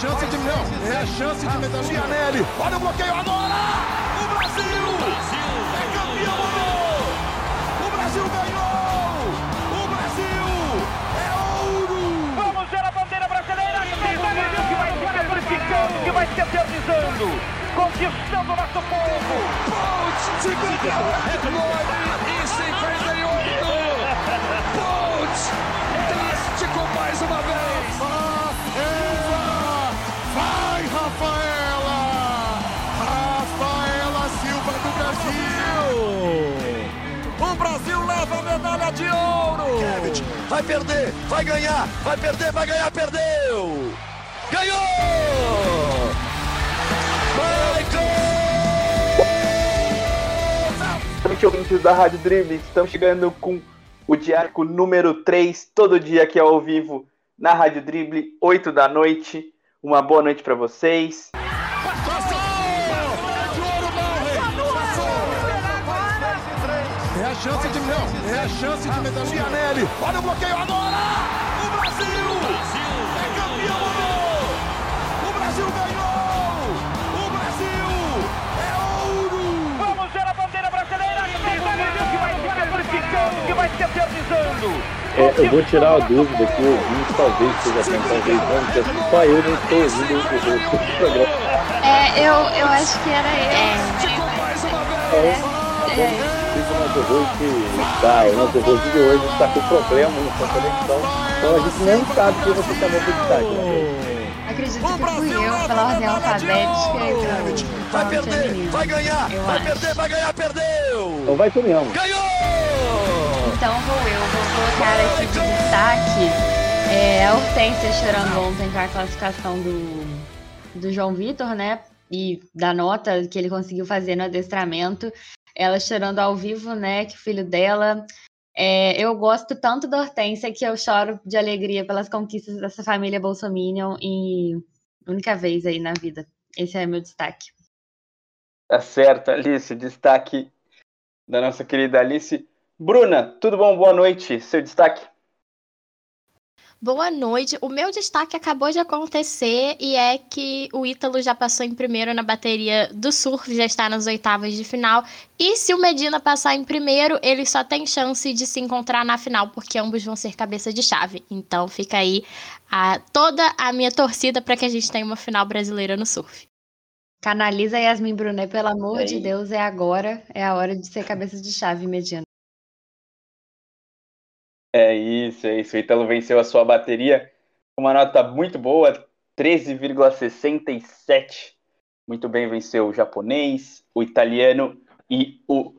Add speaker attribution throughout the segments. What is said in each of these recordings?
Speaker 1: chance de não, é a chance de nele. Olha o bloqueio agora! O Brasil! O Brasil é campeão! O Brasil ganhou! O Brasil é ouro!
Speaker 2: Vamos ver a bandeira brasileira que vai se amplificando, que vai se eternizando, conquistando o nosso povo.
Speaker 1: Bolt, segunda, é Isso medalha de ouro!
Speaker 3: Vai perder, vai ganhar, vai perder, vai ganhar, perdeu! Ganhou! Michael!
Speaker 4: Ouvintes da Rádio Drible, estamos chegando com o diário número 3, todo dia aqui ao vivo na Rádio Drible, 8 da noite. Uma boa noite para vocês.
Speaker 1: É a chance de é a chance de medalhar nele. Olha o bloqueio agora! O Brasil! é campeão! O Brasil ganhou! O Brasil é ouro!
Speaker 2: Vamos ver a bandeira brasileira que vai se amplificando, que vai se eternizando.
Speaker 5: É, eu vou tirar a dúvida que o ouvinte talvez esteja pensando não, porque só eu não estou ouvindo o do programa.
Speaker 6: É, eu, eu acho que era ele.
Speaker 1: Mais uma vez!
Speaker 6: É,
Speaker 5: Fica o nosso host, tá, o nosso host de hoje está com problema na sua conexão, então a gente nem sabe que você chamou de destaque. Né?
Speaker 6: acredito que fui eu pela ordem alfabética e
Speaker 3: Vai
Speaker 6: nome
Speaker 3: perder, vai ganhar,
Speaker 6: Eu
Speaker 3: vai
Speaker 6: acho.
Speaker 3: perder, vai ganhar, perdeu!
Speaker 5: Então vai tu mesmo.
Speaker 3: Ganhou!
Speaker 6: Então vou eu, vou colocar aqui de destaque é, a Hortência chorando ontem com a classificação do, do João Vitor, né? E da nota que ele conseguiu fazer no adestramento. Ela chorando ao vivo, né? Que filho dela. É, eu gosto tanto da Hortência que eu choro de alegria pelas conquistas dessa família Bolsominion e única vez aí na vida. Esse é meu destaque.
Speaker 4: Tá certo, Alice, destaque da nossa querida Alice. Bruna, tudo bom? Boa noite. Seu destaque?
Speaker 7: Boa noite. O meu destaque acabou de acontecer e é que o Ítalo já passou em primeiro na bateria do surf, já está nas oitavas de final. E se o Medina passar em primeiro, ele só tem chance de se encontrar na final, porque ambos vão ser cabeça de chave. Então fica aí a, toda a minha torcida para que a gente tenha uma final brasileira no surf.
Speaker 6: Canaliza Yasmin Brunet, pelo amor
Speaker 4: É
Speaker 6: de. Deus, é agora. É a hora de ser cabeça de chave mediana.
Speaker 4: É isso, é isso. O Ítalo venceu a sua bateria com uma nota muito boa, 13,67. Muito bem, venceu o japonês, o italiano e o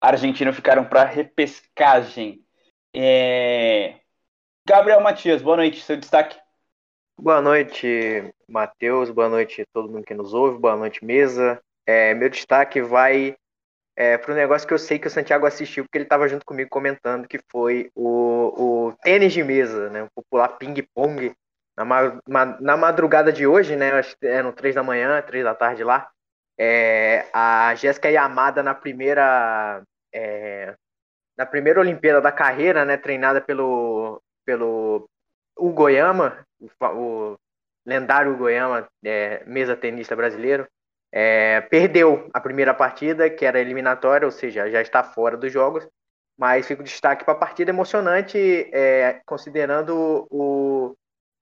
Speaker 4: argentino ficaram para repescagem. É... Gabriel Matias, boa noite. Seu destaque?
Speaker 8: Boa noite, Matheus. Boa noite a todo mundo que nos ouve. Boa noite, mesa. É, meu destaque vai para o negócio que eu sei que o Santiago assistiu, porque ele estava junto comigo comentando, que foi o, o tênis de mesa, né, o popular ping-pong. Na, ma- na madrugada de hoje, né, acho que eram três da manhã, três da tarde lá, é, a Jéssica Yamada na primeira é, na primeira Olimpíada da carreira, né, treinada pelo pelo o Goiama, o, o lendário Goiama, é, mesa tenista brasileiro, é, perdeu a primeira partida, que era eliminatória, ou seja, já está fora dos jogos, mas fica o destaque para a partida emocionante, é, considerando o,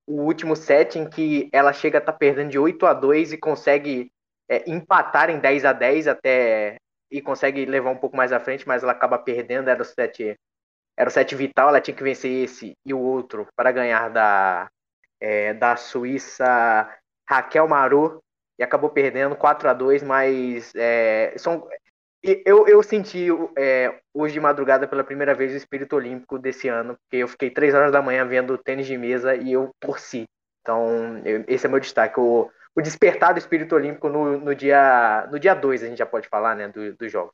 Speaker 8: o último set em que ela chega a estar perdendo de 8 a 2 e consegue é, empatar em 10 a 10 até e consegue levar um pouco mais à frente, mas ela acaba perdendo, era o set era o set vital, ela tinha que vencer esse e o outro para ganhar da, é, da Suíça Raquel Maru e acabou perdendo 4 a 2 mas é, são, eu, eu senti é, hoje de madrugada pela primeira vez o espírito olímpico desse ano, porque eu fiquei 3 horas da manhã vendo tênis de mesa e eu torci. Então, eu- esse é meu destaque. O, o despertar do espírito olímpico no, no dia no dia 2, a gente já pode falar, né, do, do jogo.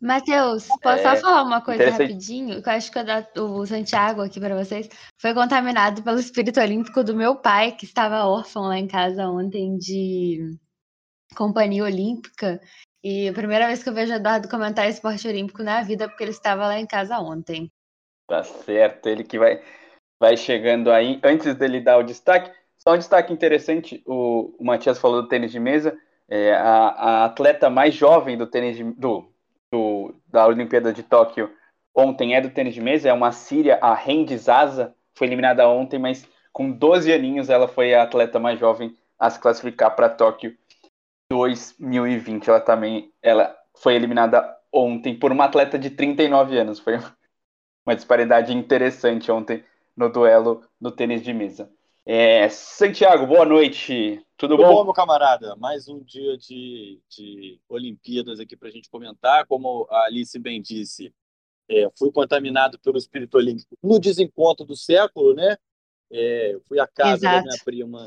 Speaker 6: Matheus, posso
Speaker 4: É,
Speaker 6: só falar uma coisa rapidinho? Que eu acho que eu o Santiago aqui para vocês foi contaminado pelo espírito olímpico do meu pai, que estava órfão lá em casa ontem de companhia olímpica. E a primeira vez que eu vejo Eduardo comentar esporte olímpico na vida, porque ele estava lá em casa ontem.
Speaker 4: Tá certo, ele que vai. vai chegando aí. Antes dele dar o destaque, só um destaque interessante: o, o Matias falou do tênis de mesa. É, a, a, atleta mais jovem do tênis de, do, do, da Olimpíada de Tóquio ontem é do tênis de mesa, é uma síria, a Hendi Zaza, foi eliminada ontem, mas com 12 aninhos ela foi a atleta mais jovem a se classificar para Tóquio 2020. Ela também ela foi eliminada ontem por uma atleta de 39 anos. Foi uma disparidade interessante ontem no duelo no tênis de mesa. É, Santiago, boa noite. Tudo, Tudo bom? bom,
Speaker 9: meu camarada? Mais um dia de, de Olimpíadas aqui para a gente comentar. Como a Alice bem disse, é, fui contaminado pelo espírito olímpico no desencontro do século, né? É, fui à casa Exato. da minha prima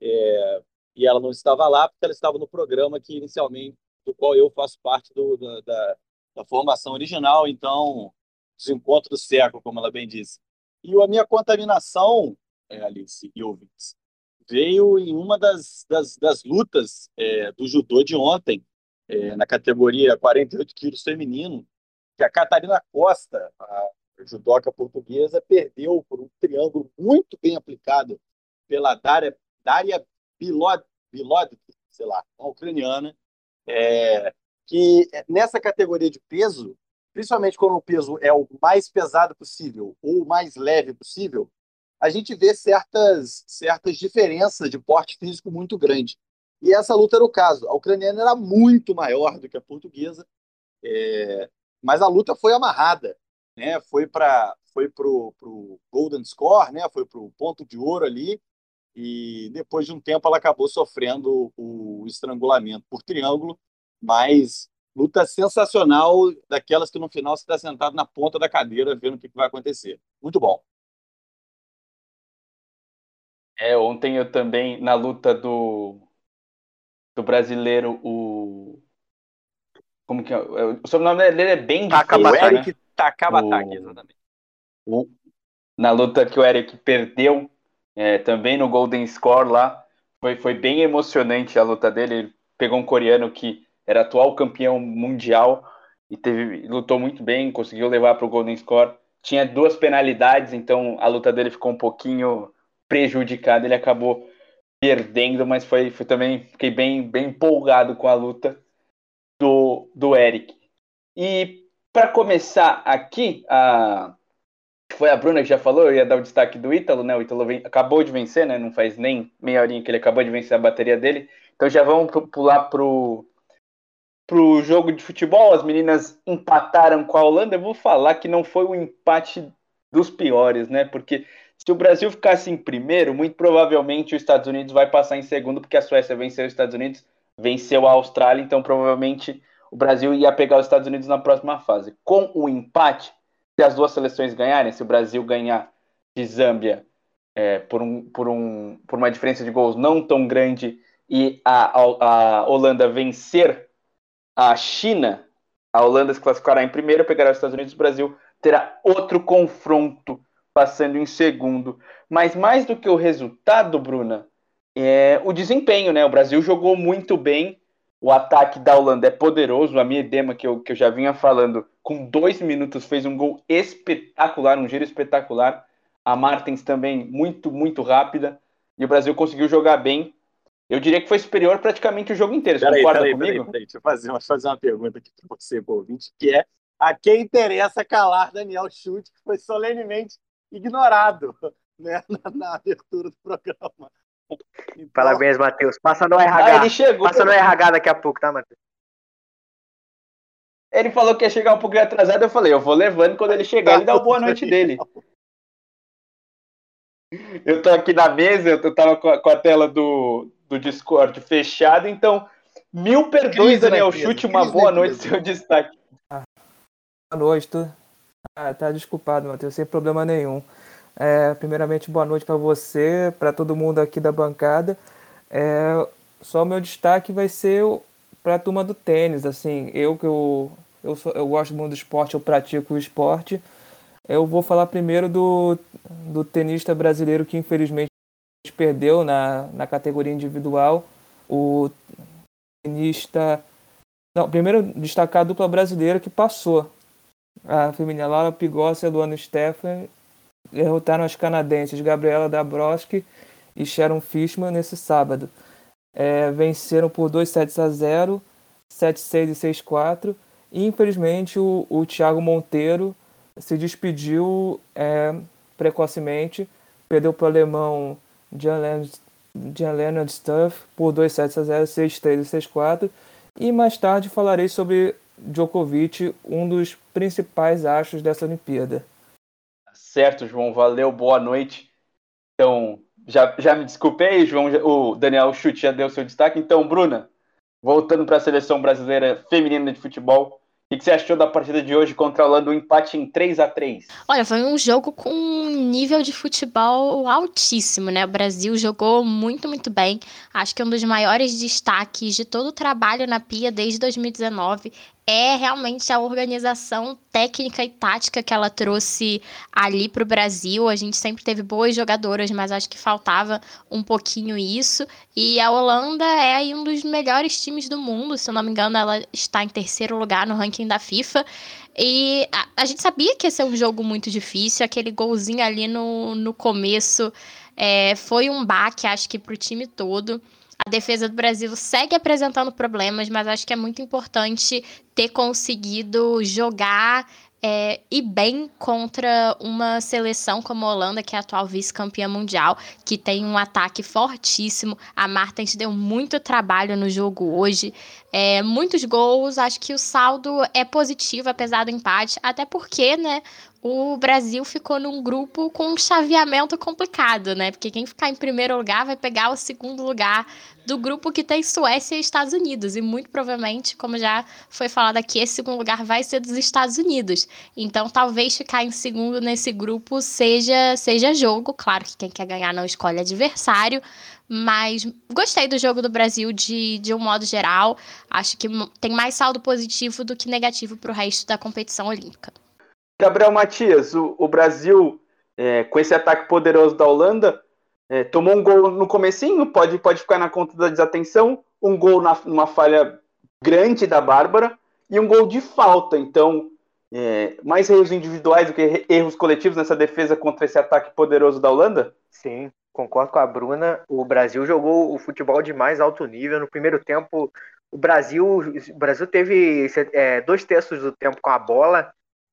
Speaker 9: é, e ela não estava lá porque ela estava no programa que inicialmente do qual eu faço parte do, da, da, da formação original. Então, desencontro do século, como ela bem disse. E a minha contaminação, é, Alice e ouvintes, veio em uma das, das, das lutas é, do judô de ontem, é, na categoria 48 quilos feminino, que a Catarina Costa, a judoca portuguesa, perdeu por um triângulo muito bem aplicado pela Daria, Daria Bilod, Bilod, sei lá, uma ucraniana, é, que nessa categoria de peso principalmente quando o peso é o mais pesado possível ou o mais leve possível, a gente vê certas, certas diferenças de porte físico muito grande. E essa luta era o caso. A ucraniana era muito maior do que a portuguesa, é, mas a luta foi amarrada, né? Foi para foi pro, pro golden score, né? Foi pro ponto de ouro ali. E depois de um tempo ela acabou sofrendo o estrangulamento por triângulo, mas luta sensacional, daquelas que no final você está sentado na ponta da cadeira vendo o que, que vai acontecer. Muito bom.
Speaker 4: É, ontem eu também, na luta do, do brasileiro, o. Como que é? O sobrenome dele é bem
Speaker 9: difícil, Eric né? Takabataki, exatamente.
Speaker 4: O, na luta que o Eric perdeu, é, também no Golden Score lá, foi, foi bem emocionante a luta dele. Ele pegou um coreano que era atual campeão mundial e teve, lutou muito bem, conseguiu levar para o Golden Score. Tinha duas penalidades, então a luta dele ficou um pouquinho prejudicada. Ele acabou perdendo, mas foi, foi também fiquei bem, bem empolgado com a luta do, do Eric. E para começar aqui, a, foi a Bruna que já falou, eu ia dar o destaque do Ítalo, né? O Ítalo vem, acabou de vencer, né? Não faz nem meia horinha que ele acabou de vencer a bateria dele. Então já vamos pular pro pro jogo de futebol, as meninas empataram com a Holanda. Eu vou falar que não foi um empate dos piores, né? Porque se o Brasil ficasse em primeiro, muito provavelmente os Estados Unidos vai passar em segundo, porque a Suécia venceu os Estados Unidos, venceu a Austrália, então provavelmente o Brasil ia pegar os Estados Unidos na próxima fase. Com o empate, se as duas seleções ganharem, se o Brasil ganhar de Zâmbia é, por, um, por, um, por uma diferença de gols não tão grande e a, a, a Holanda vencer a China, a Holanda se classificará em primeiro, pegará os Estados Unidos, o Brasil terá outro confronto passando em segundo. Mas mais do que o resultado, Bruna, é o desempenho, né? O Brasil jogou muito bem, o ataque da Holanda é poderoso, a minha edema que eu, que eu já vinha falando, com dois minutos fez um gol espetacular, um giro espetacular. A Martins também muito, muito rápida. E o Brasil conseguiu jogar bem. Eu diria que foi superior praticamente o jogo inteiro. Você peraí, concorda peraí, comigo? Peraí, peraí,
Speaker 9: deixa, eu fazer, deixa eu fazer uma pergunta aqui para você, ouvinte, que é a quem interessa calar Daniel Chute, que foi solenemente ignorado né, na, na abertura do programa.
Speaker 8: Então... Parabéns, Matheus. Passa no RH. Ah, ele chegou. Passa no RH daqui a pouco, tá, Matheus?
Speaker 4: Ele falou que ia chegar um pouquinho atrasado, eu falei, eu vou levando quando ele chegar, ele dá o boa noite dele. Eu tô aqui na mesa, eu tava com a, tela do, do Discord fechado. Então, mil perdões, Daniel Chute. Uma boa noite, seu destaque.
Speaker 10: Ah, boa noite, tu. Ah, tá desculpado, Matheus, sem problema nenhum. É, primeiramente, boa noite para você, para todo mundo aqui da bancada. É, só o meu destaque vai ser para a turma do tênis. Assim, eu que eu, eu, sou, eu gosto muito do esporte, eu pratico o esporte. Eu vou falar primeiro do, do tenista brasileiro que infelizmente perdeu na, na categoria individual. O tenista. Não, primeiro destacar a dupla brasileira que passou. A feminina Laura Pigossi e a Luana Steffen derrotaram as canadenses Gabriela Dabrowski e Sharon Fishman nesse sábado. É, venceram por 2 sets a 0, 7-6 e 6-4. E infelizmente o, o Thiago Monteiro se despediu é, precocemente, perdeu para o alemão Jan Leonard Stuff por 2 sets a 0, 6-3 e 6-4. E mais tarde falarei sobre Djokovic, um dos principais astros dessa Olimpíada.
Speaker 4: Certo, João, valeu, boa noite. Então, já, já me desculpei, João, o Daniel Chute já deu seu destaque. Então, Bruna, voltando para a seleção brasileira feminina de futebol, o que você achou da partida de hoje contra a Holanda, um empate em 3 a 3
Speaker 7: Olha, foi um jogo com um nível de futebol altíssimo, né? O Brasil jogou muito, muito bem. Acho que um dos maiores destaques de todo o trabalho na Pia desde 2019 é realmente a organização técnica e tática que ela trouxe ali para o Brasil. A gente sempre teve boas jogadoras, mas acho que faltava um pouquinho isso. E a Holanda é aí um dos melhores times do mundo, se eu não me engano, ela está em terceiro lugar no ranking da FIFA. E a, a gente sabia que ia ser um jogo muito difícil, aquele golzinho ali no, no começo é, foi um baque, acho que, para o time todo. A defesa do Brasil segue apresentando problemas, mas acho que é muito importante ter conseguido jogar é, e bem contra uma seleção como a Holanda, que é a atual vice-campeã mundial, que tem um ataque fortíssimo. A Martens deu muito trabalho no jogo hoje, é, muitos gols. Acho que o saldo é positivo, apesar do empate, até porque, né? O Brasil ficou num grupo com um chaveamento complicado, né? Porque quem ficar em primeiro lugar vai pegar o segundo lugar do grupo que tem Suécia e Estados Unidos. E muito provavelmente, como já foi falado aqui, esse segundo lugar vai ser dos Estados Unidos. Então, talvez ficar em segundo nesse grupo seja, seja jogo. Claro que quem quer ganhar não escolhe adversário. Mas gostei do jogo do Brasil de, de um modo geral. Acho que tem mais saldo positivo do que negativo para o resto da competição olímpica.
Speaker 4: Gabriel Matias, o, o Brasil, é, com esse ataque poderoso da Holanda, é, tomou um gol no comecinho, pode, pode ficar na conta da desatenção, um gol na, numa falha grande da Bárbara e um gol de falta. Então, é, mais erros individuais do que erros coletivos nessa defesa contra esse ataque poderoso da Holanda?
Speaker 8: Sim, concordo com a Bruna. O Brasil jogou o futebol de mais alto nível. No primeiro tempo, o Brasil, o Brasil teve é, dois terços do tempo com a bola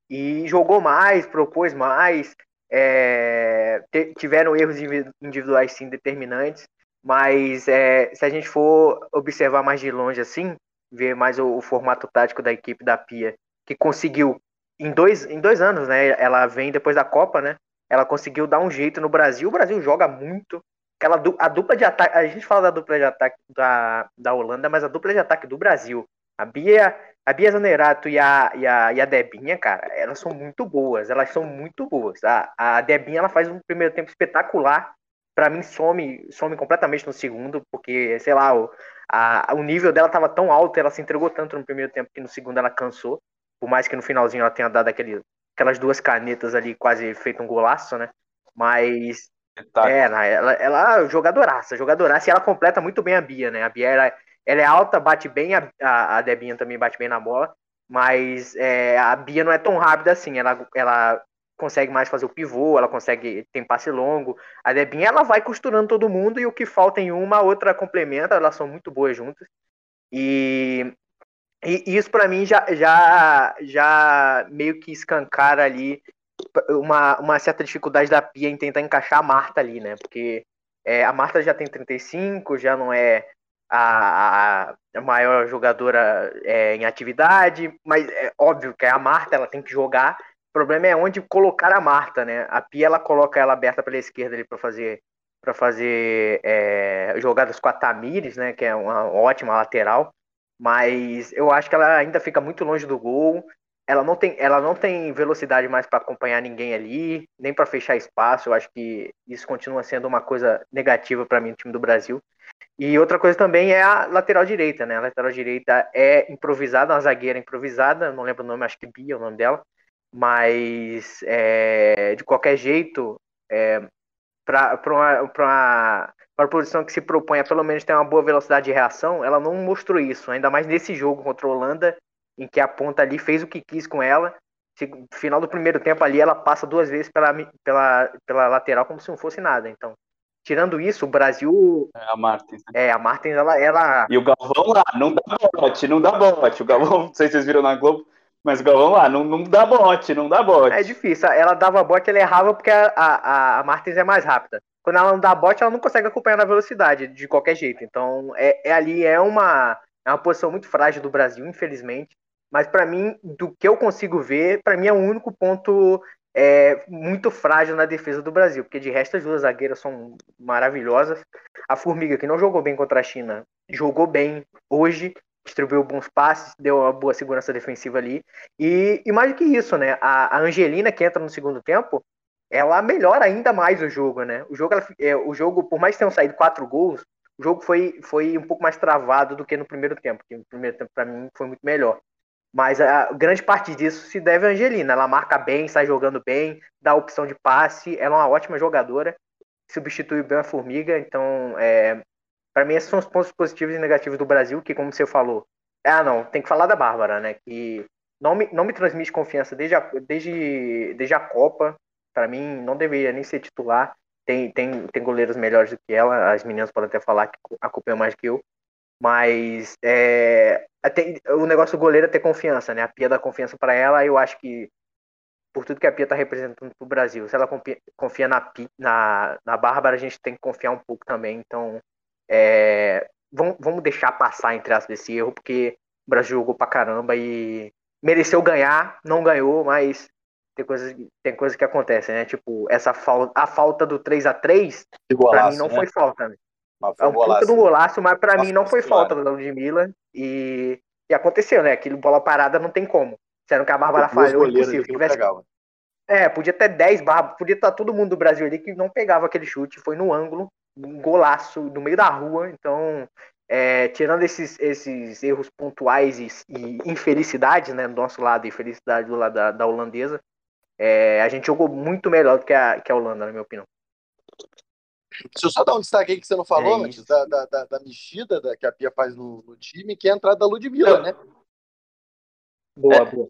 Speaker 8: e jogou mais, propôs mais, é, tiveram erros individuais sim determinantes, mas é, se a gente for observar mais de longe assim, ver mais o, o, formato tático da equipe da Pia, que conseguiu em dois, em dois anos, né? Ela vem depois da Copa, né? Ela conseguiu dar um jeito no Brasil. O Brasil joga muito. Aquela, a dupla de ataque. A gente fala da dupla de ataque da, da Holanda, mas a dupla de ataque do Brasil. A Bia a Bia Zanerato e a, e, a, e a Debinha, cara, elas são muito boas. Elas são muito boas. A, a Debinha, ela faz um primeiro tempo espetacular. Para mim, some, some completamente no segundo, porque, sei lá, o, a, o nível dela tava tão alto, ela se entregou tanto no primeiro tempo que no segundo ela cansou. Por mais que no finalzinho ela tenha dado aquele, aquelas duas canetas ali, quase feito um golaço, né? Mas. Tá. É, ela, ela jogadoraça, jogadoraça, e ela completa muito bem a Bia, né? A Bia ela, ela é alta, bate bem, a, a, Debinha também bate bem na bola, mas é, a Bia não é tão rápida assim. Ela, ela consegue mais fazer o pivô, ela consegue, tem passe longo. A Debinha, ela vai costurando todo mundo e o que falta em uma, a outra complementa, elas são muito boas juntas. E, e isso para mim já, já, já meio que escancara ali uma, uma certa dificuldade da Pia em tentar encaixar a Marta ali, né? Porque é, a Marta já tem 35, já não é a, a maior jogadora é, em atividade, mas é óbvio que a Marta ela tem que jogar. O problema é onde colocar a Marta, né? A Pia ela coloca ela aberta pela esquerda ali para fazer para fazer é, jogadas com a Tamires, né? Que é uma ótima lateral, mas eu acho que ela ainda fica muito longe do gol. Ela não tem, ela não tem velocidade mais para acompanhar ninguém ali, nem para fechar espaço. Eu acho que isso continua sendo uma coisa negativa para mim no time do Brasil. E outra coisa também é a lateral direita, né? A lateral direita é improvisada, uma zagueira improvisada, não lembro o nome, acho que Bia é o nome dela. Mas, é, de qualquer jeito, é, para uma, posição que se propõe a pelo menos ter uma boa velocidade de reação, ela não mostrou isso, ainda mais nesse jogo contra a Holanda, em que a ponta ali fez o que quis com ela. Final do primeiro tempo ali, ela passa duas vezes pela, pela, pela lateral como se não fosse nada. Então, tirando isso, o Brasil.
Speaker 4: É a Martins.
Speaker 8: Né? É, a Martins, ela, ela.
Speaker 4: E o Galvão lá, não dá bote, não dá bote. O Galvão, não sei se vocês viram na Globo, mas o Galvão lá, não, não dá bote, não dá bote.
Speaker 8: É difícil. Ela dava bote, ela errava porque a, a, a Martins é mais rápida. Quando ela não dá bote, ela não consegue acompanhar na velocidade, de qualquer jeito. Então, é, é ali, é uma, é uma posição muito frágil do Brasil, infelizmente. Mas para mim, do que eu consigo ver, para mim é o único ponto é, muito frágil na defesa do Brasil, porque de resto as duas zagueiras são maravilhosas. A Formiga, que não jogou bem contra a China, jogou bem hoje, distribuiu bons passes, deu uma boa segurança defensiva ali. E, e mais do que isso, né? A, a, Angelina, que entra no segundo tempo, ela melhora ainda mais o jogo, né? O jogo, ela, é, o jogo por mais que tenham saído quatro gols, o jogo foi, foi um pouco mais travado do que no primeiro tempo, que no primeiro tempo, para mim, foi muito melhor. Mas a grande parte disso se deve a Angelina. Ela marca bem, sai jogando bem, dá opção de passe. Ela é uma ótima jogadora, substitui bem a Formiga. Então, é, para mim, esses são os pontos positivos e negativos do Brasil, que, como você falou, ah, não, tem que falar da Bárbara, né? Que não me, não me transmite confiança desde a, desde, desde a Copa. Para mim, não deveria nem ser titular. Tem, tem, tem goleiros melhores do que ela. As meninas podem até falar que acompanham mais que eu. Mas é, o negócio do goleiro é ter confiança, né? A Pia dá confiança para ela, eu acho que por tudo que a Pia tá representando pro Brasil, se ela confia na, na, na Bárbara, a gente tem que confiar um pouco também. Então, é, vamos, vamos deixar passar entre as desse erro, porque o Brasil jogou pra caramba e mereceu ganhar, não ganhou, mas tem coisas, tem coisas que acontecem, né? Tipo, essa falta, a falta do 3 a 3 para mim não né? foi falta, é um puta do golaço, mas para mim não foi falta da Ludmilla. E, e aconteceu, né? Aquilo bola parada não tem como. Sendo que a Bárbara falhou, impossível. Tivesse... É, podia ter 10 barbas, podia estar todo mundo do Brasil ali que não pegava aquele chute, foi no ângulo, um golaço no meio da rua. Então, é, tirando esses, esses erros pontuais e, e infelicidade, né, do nosso lado e felicidade do lado da, da holandesa, é, a gente jogou muito melhor do que a, que a Holanda, na minha opinião.
Speaker 9: Deixa eu só dar um destaque aí que você não falou, é da, da, da, da, mexida da, que a Pia faz no, no, time, que é a entrada da Ludmilla, né?
Speaker 8: Boa, é, boa.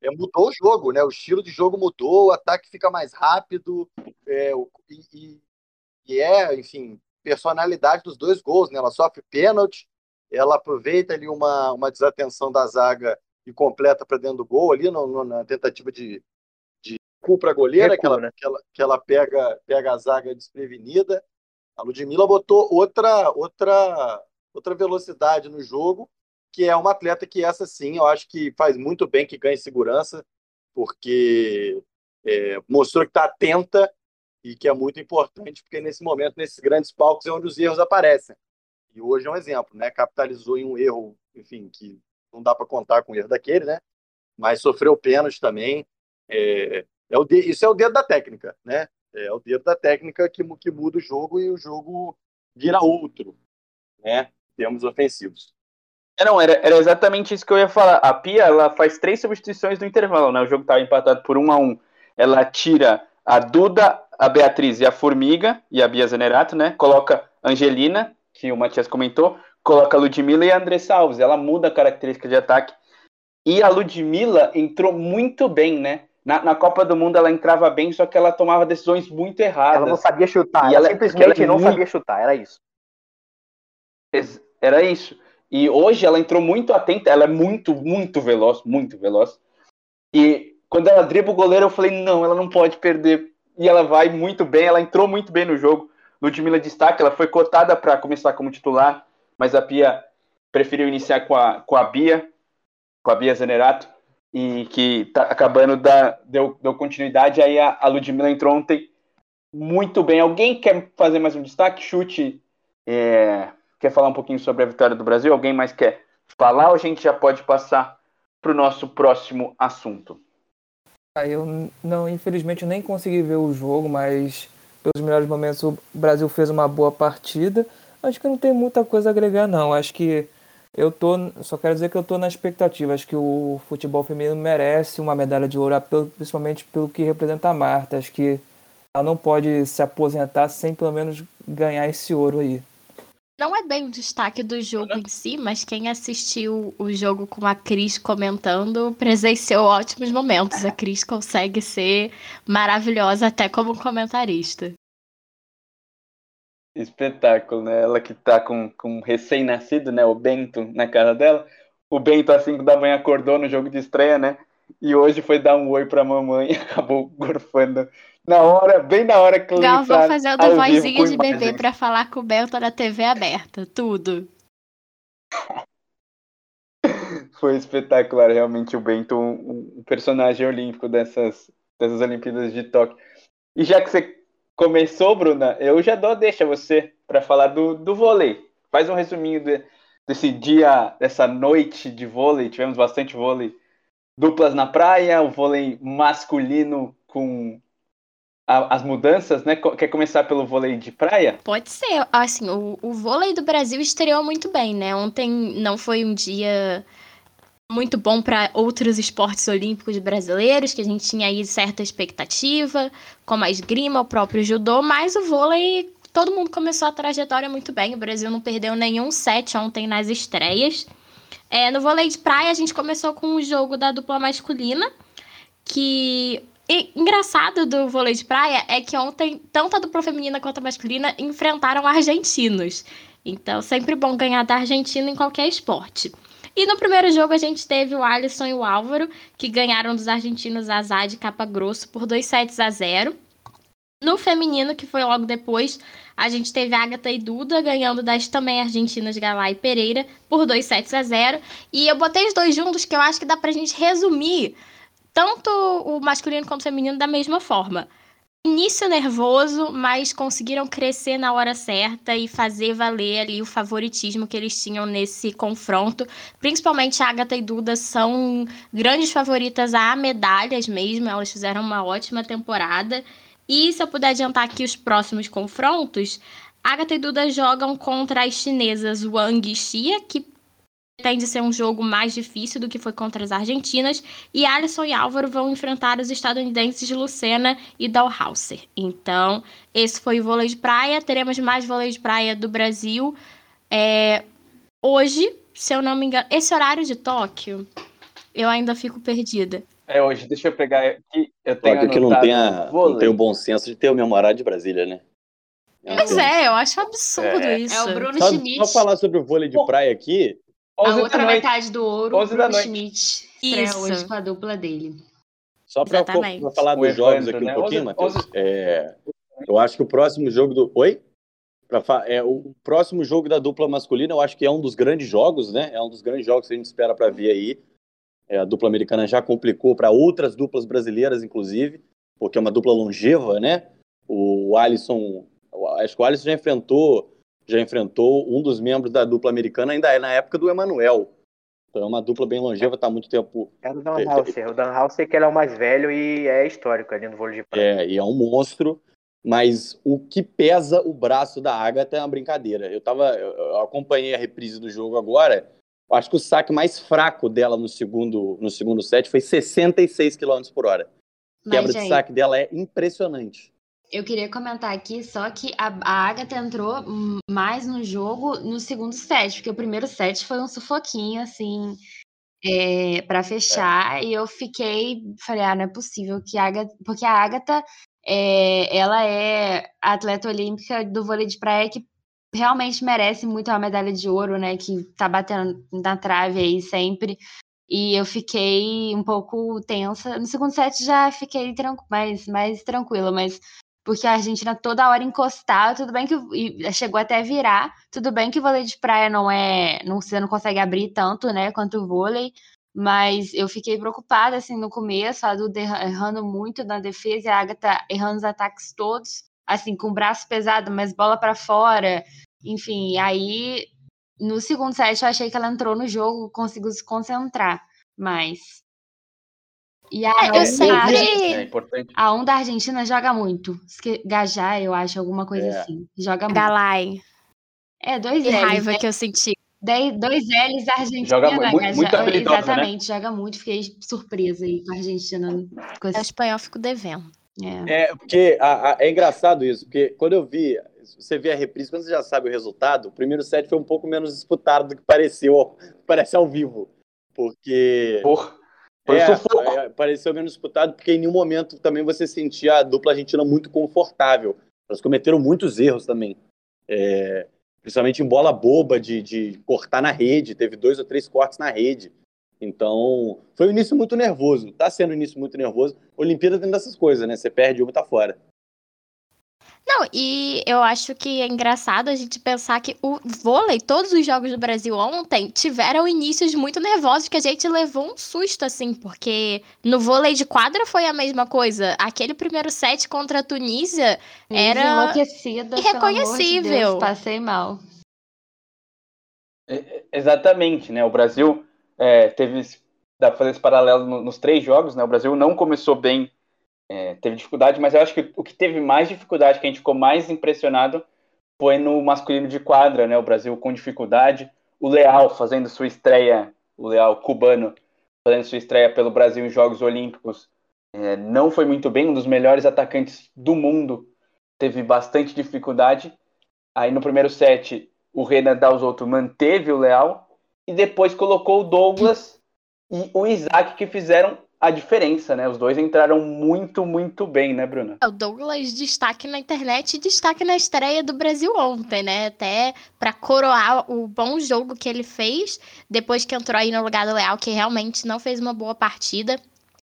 Speaker 9: É, mudou o jogo, né? O estilo de jogo mudou, o ataque fica mais rápido, é, o, e, e, é, enfim, personalidade dos dois gols, né? Ela sofre pênalti, ela aproveita ali uma, uma desatenção da zaga e completa para dentro do gol ali no, no, na tentativa de, recuo para a goleira, Recuo, que, ela, né? que, ela, que ela pega, pega a zaga desprevenida. A Ludmilla botou outra, outra, outra velocidade no jogo, que é uma atleta que essa sim, eu acho que faz muito bem que ganhe segurança, porque é, mostrou que está atenta e que é muito importante, porque nesse momento, nesses grandes palcos, é onde os erros aparecem. E hoje é um exemplo, né? Capitalizou em um erro, enfim, que não dá para contar com o erro daquele, né? Mas sofreu pênalti também. É, é o de, isso é o dedo da técnica, né? É o dedo da técnica que, que muda o jogo e o jogo vira outro, né? Temos ofensivos.
Speaker 4: É, não, era, era exatamente isso que eu ia falar. A Pia, ela faz três substituições no intervalo, né? O jogo estava empatado por um a um. Ela tira a Duda, a Beatriz e a Formiga, e a Bia Zanerato, né? Coloca Angelina, que o Matias comentou, coloca Ludmilla e a Andressa Alves. Ela muda a característica de ataque. E a Ludmilla entrou muito bem, né? Na, na, Copa do Mundo ela entrava bem, só que ela tomava decisões muito erradas.
Speaker 8: Ela não sabia chutar, e ela, simplesmente ela não muito... sabia chutar, era isso.
Speaker 4: Era isso. E hoje ela entrou muito atenta, ela é muito, muito veloz, muito veloz. E quando ela dribla o goleiro, eu falei, não, ela não pode perder. E ela vai muito bem, ela entrou muito bem no jogo. Ludmilla destaque, ela foi cotada para começar como titular, mas a Pia preferiu iniciar com a, com a Bia, com a Bia Zenerato e que tá acabando da deu, deu continuidade aí a, a Ludmilla entrou ontem muito bem. Alguém quer fazer mais um destaque? Chute. É, quer falar um pouquinho sobre a vitória do Brasil? Alguém mais quer falar ou a gente já pode passar para o nosso próximo assunto?
Speaker 10: Ah, eu não, infelizmente nem consegui ver o jogo, mas pelos melhores momentos o Brasil fez uma boa partida. Acho que não tem muita coisa a agregar, não. Acho que eu tô, só quero dizer que eu tô na expectativa. Acho que o futebol feminino merece uma medalha de ouro, principalmente pelo que representa a Marta. Acho que ela não pode se aposentar sem pelo menos ganhar esse ouro aí.
Speaker 7: não é bem o destaque do jogo em si, mas quem assistiu o jogo com a Cris comentando presenciou ótimos momentos. A Cris consegue ser maravilhosa até como comentarista.
Speaker 4: Espetáculo, né? Ela que tá com, com um recém-nascido, né? O Bento na cara dela. O Bento, às 5 da manhã, acordou no jogo de estreia, né? E hoje foi dar um oi pra mamãe e acabou gorfando na hora, bem na hora que
Speaker 7: Gal, vou fazer o do vozinha de bebê pra falar com o Bento na TV aberta. Tudo.
Speaker 4: Foi espetacular, realmente, o Bento, um, um personagem olímpico dessas, dessas Olimpíadas de Tóquio. E já que você começou, Bruna, eu já dou deixa você para falar do, do vôlei. Faz um resuminho de, desse dia, dessa noite de vôlei. Tivemos bastante vôlei duplas na praia, o vôlei masculino com a, as mudanças, né? Quer começar pelo vôlei de praia?
Speaker 7: Pode ser. Assim, o, o vôlei do Brasil estreou muito bem, né? Ontem não foi um dia muito bom para outros esportes olímpicos brasileiros, que a gente tinha aí certa expectativa, como a esgrima, o próprio judô, mas o vôlei, todo mundo começou a trajetória muito bem. O Brasil não perdeu nenhum set ontem nas estreias. É, no vôlei de praia, a gente começou com o jogo da dupla masculina, que e, engraçado do vôlei de praia é que ontem, tanto a dupla feminina quanto a masculina enfrentaram argentinos. Então, sempre bom ganhar da Argentina em qualquer esporte. E no primeiro jogo a gente teve o Alisson e o Álvaro, que ganharam dos argentinos Azad e Capa Grosso por 2 sets a 0. No feminino, que foi logo depois, a gente teve Agatha e Duda ganhando das também argentinas Galá e Pereira por 2 sets a 0. E eu botei os dois juntos que eu acho que dá pra gente resumir tanto o masculino quanto o feminino da mesma forma. Início nervoso, mas conseguiram crescer na hora certa e fazer valer ali o favoritismo que eles tinham nesse confronto. Principalmente a Agatha e Duda são grandes favoritas a medalhas mesmo, elas fizeram uma ótima temporada. E se eu puder adiantar aqui os próximos confrontos, Agatha e Duda jogam contra as chinesas Wang e Xia, que tende a ser um jogo mais difícil do que foi contra as argentinas, e Alisson e Álvaro vão enfrentar os estadunidenses Lucena e Dalhauser. Então, esse foi o vôlei de praia. Teremos mais vôlei de praia do Brasil. É... Hoje, se eu não me engano, esse horário de Tóquio, eu ainda fico perdida.
Speaker 4: É hoje, deixa eu pegar aqui. Eu tenho
Speaker 9: Tóquio que não tem, a, não tem o bom senso de ter o mesmo horário de Brasília, né?
Speaker 7: Pois é, eu acho absurdo
Speaker 6: é.
Speaker 7: isso.
Speaker 6: É o Bruno
Speaker 9: Só,
Speaker 6: Schmidt.
Speaker 9: só falar sobre o vôlei de praia aqui,
Speaker 6: A outra metade do ouro,
Speaker 4: 11 da
Speaker 6: Bruno
Speaker 4: noite.
Speaker 6: Schmidt.
Speaker 7: Isso.
Speaker 6: hoje com a dupla dele.
Speaker 9: Só para falar
Speaker 4: O
Speaker 9: dos jogos aqui
Speaker 4: né?
Speaker 9: um pouquinho, Matheus. É, eu acho que o próximo jogo do. Oi? Pra fa... é, o próximo jogo da dupla masculina, eu acho que é um dos grandes jogos, né? É um dos grandes jogos que a gente espera para ver aí. É, a dupla americana já complicou para outras duplas brasileiras, inclusive, porque é uma dupla longeva, né? O Alisson, acho que o Alisson já enfrentou, já enfrentou um dos membros da dupla americana ainda é na época do Emanuel. Então é uma dupla bem longeva, está há muito tempo
Speaker 8: É o Dan Hauser. O Dan Hauser que ele é o mais velho e é histórico ali no vôlei de praia.
Speaker 9: É, e é um monstro, mas o que pesa o braço da Agatha é uma brincadeira. Eu tava, eu acompanhei a reprise do jogo agora. eu Acho que o saque mais fraco dela no segundo, no segundo set foi 66 km por hora. A quebra
Speaker 6: Mas,
Speaker 9: de
Speaker 6: gente,
Speaker 9: saque dela é impressionante.
Speaker 6: Eu queria comentar aqui só que a, a Agatha entrou mais no jogo no segundo set, porque o primeiro set foi um sufoquinho, assim, é, para fechar, e eu fiquei, falei, ah, não é possível que a Agatha, porque a Agatha, é, ela é atleta olímpica do vôlei de praia que realmente merece muito a medalha de ouro, né, que tá batendo na trave aí sempre, e eu fiquei um pouco tensa. No segundo set já fiquei mais, mais tranquila, mas porque a Argentina toda hora encostava, tudo bem que chegou até virar, tudo bem que o vôlei de praia não é, não você não consegue abrir tanto, né, quanto o vôlei, mas eu fiquei preocupada assim no começo, a Duda erra- errando muito na defesa e a Agatha errando os ataques todos, assim, com o braço pesado, mas bola para fora, enfim, aí no segundo set eu achei que ela entrou no jogo, conseguiu se concentrar, mas e a
Speaker 7: É, eu
Speaker 6: onda-
Speaker 7: sempre-
Speaker 4: É importante.
Speaker 6: a onda argentina joga muito. Gajá, eu acho, alguma coisa
Speaker 9: É.
Speaker 6: assim. Joga muito.
Speaker 7: Galai.
Speaker 6: É, dois
Speaker 7: Que
Speaker 6: L's.
Speaker 7: raiva
Speaker 6: né?
Speaker 7: que eu senti.
Speaker 6: Dois L's Argentina.
Speaker 4: Joga mu- muito-
Speaker 6: Gajá.
Speaker 4: muito habilidosa, né?
Speaker 6: Exatamente, joga muito. Fiquei surpresa aí com a Argentina. Com
Speaker 7: É o
Speaker 6: esse...
Speaker 7: espanhol fico devendo.
Speaker 6: é.
Speaker 9: É, porque a- a- é engraçado isso, porque quando eu vi,
Speaker 5: você vê a reprise, quando você já sabe o resultado, o primeiro set foi um pouco menos disputado do que pareceu, parece ao vivo. Porque.
Speaker 4: Porra.
Speaker 5: É, é, pareceu menos disputado, porque em nenhum momento também você sentia a dupla argentina muito confortável. Elas cometeram muitos erros também. É, principalmente em bola boba, de, de cortar na rede. Teve dois ou três cortes na rede. Então, foi um início muito nervoso. Tá sendo um início muito nervoso. Olimpíada tem dessas coisas, né? Você perde uma e tá fora.
Speaker 7: Não, e eu acho que é engraçado a gente pensar que o vôlei, todos os jogos do Brasil ontem, tiveram inícios muito nervosos que a gente levou um susto, assim, porque no vôlei de quadra foi a mesma coisa. Aquele primeiro set contra a Tunísia era
Speaker 6: enlouquecida,
Speaker 7: irreconhecível. De Deus,
Speaker 6: passei mal.
Speaker 4: É, exatamente, né? O Brasil é, teve, dá pra fazer esse paralelo nos três jogos, né? O Brasil não começou bem é, teve dificuldade, mas eu acho que o que teve mais dificuldade, que a gente ficou mais impressionado, foi no masculino de quadra, né? O Brasil com dificuldade. O Leal fazendo sua estreia, o Leal cubano, fazendo sua estreia pelo Brasil em Jogos Olímpicos, é, não foi muito bem, um dos melhores atacantes do mundo, teve bastante dificuldade. Aí no primeiro set, o Renan Dalzotto manteve o Leal e depois colocou o Douglas e o Isaac que fizeram a diferença, né? Os dois entraram muito, muito bem, né, Bruna?
Speaker 7: É, o Douglas destaque na internet e destaque na estreia do Brasil ontem, né? Até para coroar o bom jogo que ele fez, depois que entrou aí no lugar do Leal, que realmente não fez uma boa partida.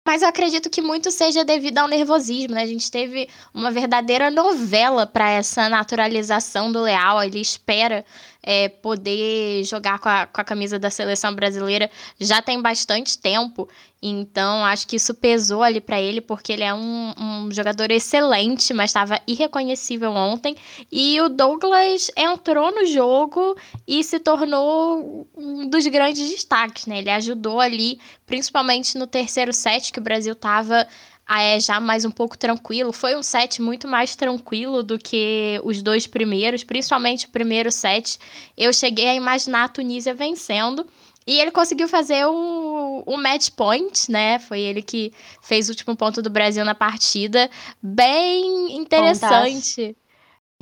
Speaker 7: Mas eu acredito que muito seja devido ao nervosismo, né? A gente teve uma verdadeira novela para essa naturalização do Leal. Ele espera é, poder jogar com a, com a camisa da seleção brasileira já tem bastante tempo. Então, acho que isso pesou ali para ele, porque ele é um, um jogador excelente, mas estava irreconhecível ontem. E o Douglas entrou no jogo e se tornou um dos grandes destaques, né? Ele ajudou ali, principalmente no terceiro set, que o Brasil estava é já mais um pouco tranquilo. Foi um set muito mais tranquilo do que os dois primeiros, principalmente o primeiro set. Eu cheguei a imaginar a Tunísia vencendo. E ele conseguiu fazer o, o match point, né? Foi ele que fez o último ponto do Brasil na partida. Bem interessante.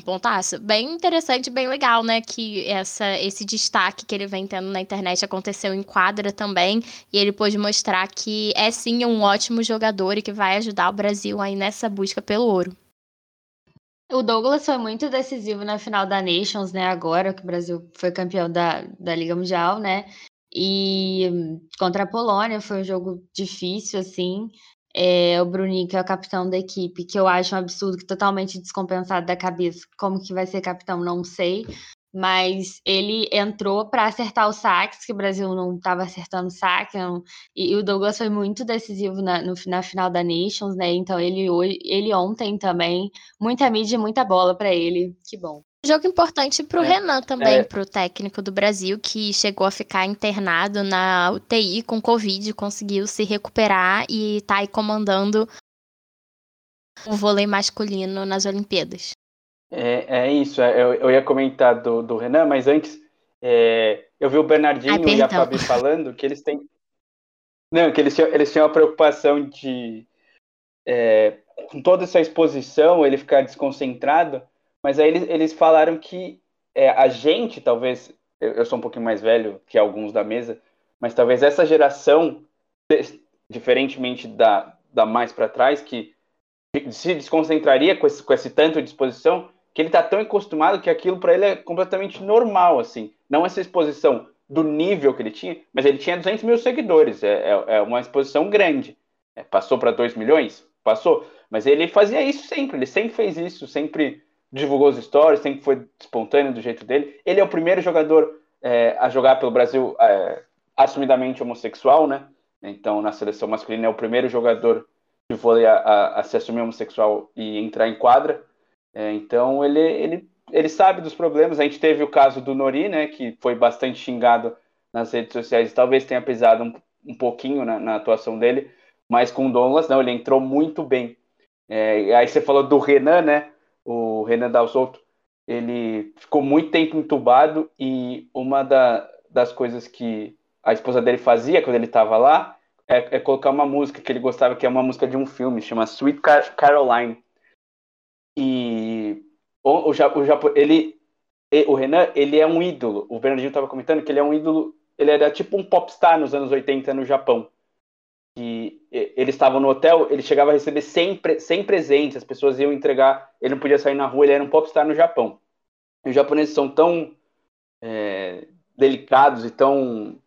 Speaker 7: Pontaço. Bem interessante, bem legal, né? Que essa, esse destaque que ele vem tendo na internet aconteceu em quadra também. E ele pôde mostrar que é sim um ótimo jogador e que vai ajudar o Brasil aí nessa busca pelo ouro.
Speaker 6: O Douglas foi muito decisivo na final da Nations, né? Agora que o Brasil foi campeão da, da Liga Mundial, né? E contra a Polônia foi um jogo difícil, assim. É, o Bruninho, que é o capitão da equipe, que eu acho um absurdo, que totalmente descompensado da cabeça. Como que vai ser capitão, não sei. Mas ele entrou para acertar os saques, que o Brasil não estava acertando saque. Não, e, e, o Douglas foi muito decisivo na, no, na final da Nations, né? Então ele, ele ontem também, muita mídia e muita bola para ele. Que bom.
Speaker 7: Jogo importante para o é, Renan também, é. para o técnico do Brasil, que chegou a ficar internado na UTI com Covid, conseguiu se recuperar e está aí comandando o vôlei masculino nas Olimpíadas.
Speaker 4: É, é isso, é, eu, eu ia comentar do, do Renan, mas antes é, eu vi o Bernardinho Ai, e a Fabi falando que eles têm. Não, que eles tinham, eles tinham a preocupação de, é, com toda essa exposição, ele ficar desconcentrado mas aí eles, eles falaram que é, a gente, talvez, eu, eu, sou um pouquinho mais velho que alguns da mesa, mas talvez essa geração, diferentemente da, da mais para trás, que se desconcentraria com esse, com esse tanto de exposição, que ele está tão acostumado que aquilo para ele é completamente normal, assim. Não essa exposição do nível que ele tinha, mas ele tinha 200 mil seguidores, é, é, é uma exposição grande. É, passou para 2 milhões? Passou. Mas ele fazia isso sempre, ele sempre fez isso, sempre divulgou os stories, sempre foi espontâneo do jeito dele. Ele é o primeiro jogador é, a jogar pelo Brasil é, assumidamente homossexual, né? Então, na seleção masculina, é o primeiro jogador de vôlei a, a, a se assumir homossexual e entrar em quadra. É, então, ele, ele, ele sabe dos problemas. A gente teve o caso do Nori, né? Que foi bastante xingado nas redes sociais. Talvez tenha pesado um, um pouquinho na, na, atuação dele. Mas com o Douglas, não, ele entrou muito bem. É, aí você falou do Renan, né? O Renan Dalzotto, ele ficou muito tempo entubado e uma da, das coisas que a esposa dele fazia quando ele estava lá é, é, colocar uma música que ele gostava, que é uma música de um filme, chama Sweet Caroline. E o, o, o, ele, o Renan, ele é um ídolo. O Bernardinho estava comentando que ele é um ídolo. Ele era tipo um popstar nos anos 80 no Japão. E eles estavam no hotel, ele chegava a receber 100, 100 presentes, as pessoas iam entregar, ele não podia sair na rua, ele era um popstar no Japão. E os japoneses são tão é, delicados e tão.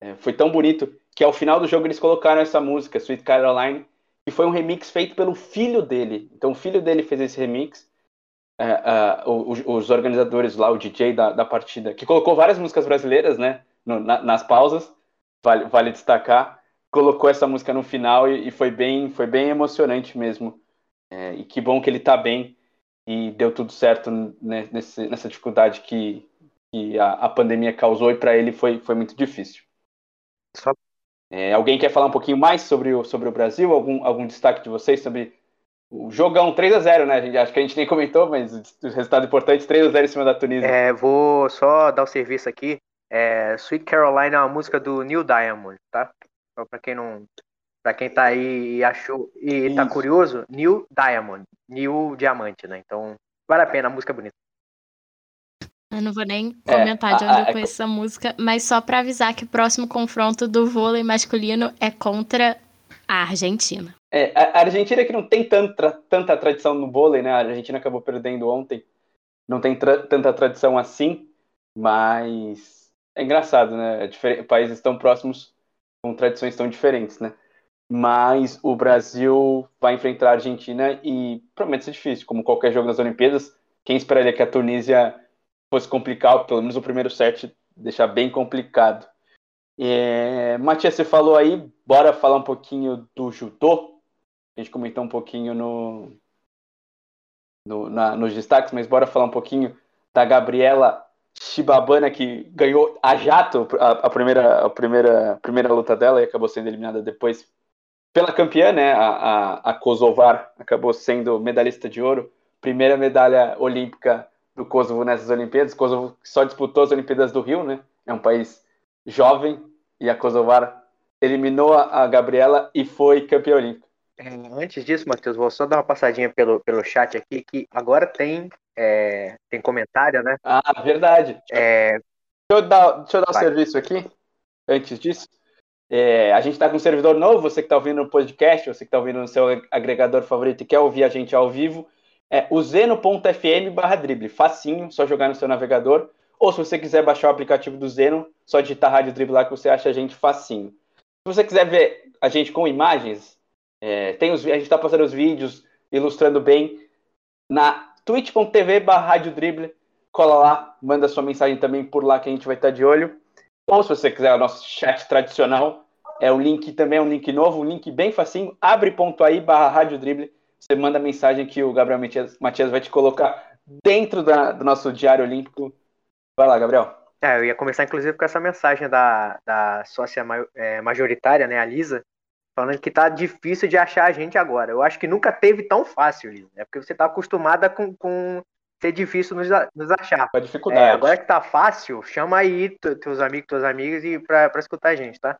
Speaker 4: É, foi tão bonito que ao final do jogo eles colocaram essa música, Sweet Caroline, que foi um remix feito pelo filho dele. Então o filho dele fez esse remix. É, os, os, organizadores lá, o DJ da, da, partida, que colocou várias músicas brasileiras, né, no, na, nas pausas, vale, vale destacar, colocou essa música no final e, e foi bem, foi bem emocionante mesmo. É, e que bom que ele tá bem e deu tudo certo né, nesse, nessa dificuldade que, que a, a pandemia causou e para ele foi, foi muito difícil. Só é, alguém quer falar um pouquinho mais sobre o, sobre o Brasil? Algum, algum destaque de vocês sobre o jogão 3 a 0 né? Gente, acho que a gente nem comentou, mas o resultado importante 3 a 0 em cima da Tunísia.
Speaker 8: É, vou só dar o um serviço aqui. É, Sweet Caroline é uma música do Neil Diamond, tá? Para quem não, para quem tá aí e achou e Isso. tá curioso, Neil Diamond, Neil Diamante, né? Então vale a pena, a música é bonita.
Speaker 7: Eu não vou nem é, comentar é, de onde a, eu conheço essa música, mas só para avisar que o próximo confronto do vôlei masculino é contra a Argentina.
Speaker 4: É, a Argentina que não tem tanta, tanta tradição no vôlei, né? A Argentina acabou perdendo ontem. Não tem tra tanta tradição assim, mas é engraçado, né? É países tão próximos com tradições tão diferentes, né? Mas o Brasil vai enfrentar a Argentina e promete ser difícil, como qualquer jogo das Olimpíadas. Quem esperaria que a Tunísia fosse complicar, pelo menos o primeiro set, deixar bem complicado. É, Matias, você falou aí, bora falar um pouquinho do judô. A gente comentou um pouquinho no, no na, nos destaques, mas bora falar um pouquinho da Gabriela Shibabana, que ganhou a jato a, a, primeira, a primeira, a primeira luta dela e acabou sendo eliminada depois pela campeã, né? A, a, a Kosovar acabou sendo medalhista de ouro, primeira medalha olímpica do Kosovo nessas Olimpíadas. Kosovo só disputou as Olimpíadas do Rio, né? É um país jovem e a Kosovar eliminou a Gabriela e foi campeã olímpica.
Speaker 8: É, antes disso, Matheus, vou só dar uma passadinha pelo, pelo chat aqui, que agora tem, é, tem comentário, né?
Speaker 4: Ah, verdade. É... Deixa eu dar, deixa eu dar o um serviço aqui, antes disso. É, a gente está com um servidor novo, você que está ouvindo no podcast, você que está ouvindo no seu agregador favorito e quer ouvir a gente ao vivo, é o zeno.fm barra drible, facinho, só jogar no seu navegador. Ou se você quiser baixar o aplicativo do Zeno, só digitar Rádio Drible lá que você acha a gente facinho. Se você quiser ver a gente com imagens, é, tem os, a gente está fazendo os vídeos ilustrando bem na twitch.tv barra. Cola lá, manda sua mensagem também por lá que a gente vai estar de olho. Ou se você quiser o nosso chat tradicional, é o link também, é um link novo, um link bem facinho, abre.ai barra você manda mensagem que o Gabriel Matias, Matias vai te colocar dentro da, do nosso diário olímpico. Vai lá, Gabriel.
Speaker 8: É, eu ia começar inclusive com essa mensagem da, da sócia é, majoritária, né, a Lisa, falando que tá difícil de achar a gente agora. Eu acho que nunca teve tão fácil, Lisa, né? Porque você tá acostumada com, com ser difícil nos, nos achar.
Speaker 4: Com a dificuldade.
Speaker 8: É, agora que tá fácil, chama aí teus amigos, tuas amigas e pra, pra escutar a gente, tá?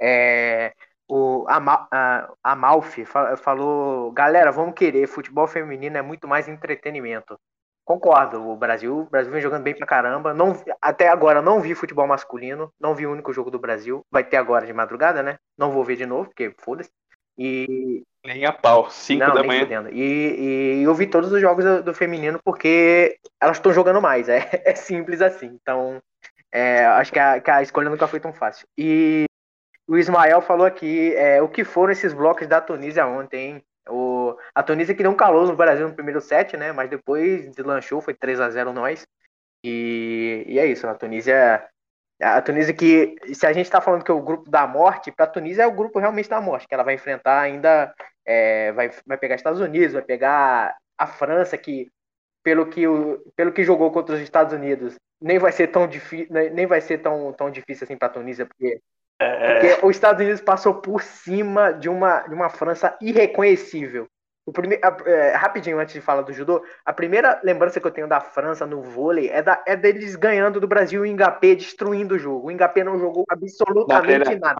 Speaker 8: É, o a Malfi falou, galera, vamos querer, futebol feminino é muito mais entretenimento. Concordo, o Brasil, o Brasil vem jogando bem pra caramba. Não, até agora não vi futebol masculino, não vi o único jogo do Brasil. Vai ter agora de madrugada, né? Não vou ver de novo, porque foda-se. E.
Speaker 4: Nem a pau, 5 da manhã.
Speaker 8: E, e, eu vi todos os jogos do, do feminino porque elas estão jogando mais. É, é simples assim. Então, é, acho que a, que a escolha nunca foi tão fácil. E o Ismael falou aqui é, o que foram esses blocos da Tunísia ontem, O, a Tunísia que não calou no Brasil no primeiro set, né? Mas depois deslanchou, foi 3 a 0 nós. E, e é isso, a Tunísia. A Tunísia que, se a gente está falando que é o grupo da morte, para a Tunísia é o grupo realmente da morte, que ela vai enfrentar ainda. É, vai, vai pegar Estados Unidos, vai pegar a França, que pelo que, o, pelo que jogou contra os Estados Unidos, nem vai ser tão difícil, nem vai ser tão, tão difícil assim para a Tunísia, porque porque é. os Estados Unidos passou por cima de uma, de uma França irreconhecível. O primeiro, é, rapidinho, antes de falar do judô, a primeira lembrança que eu tenho da França no vôlei é, da, é deles ganhando do Brasil o Ngapé destruindo o jogo. O Ngapé não jogou absolutamente nada.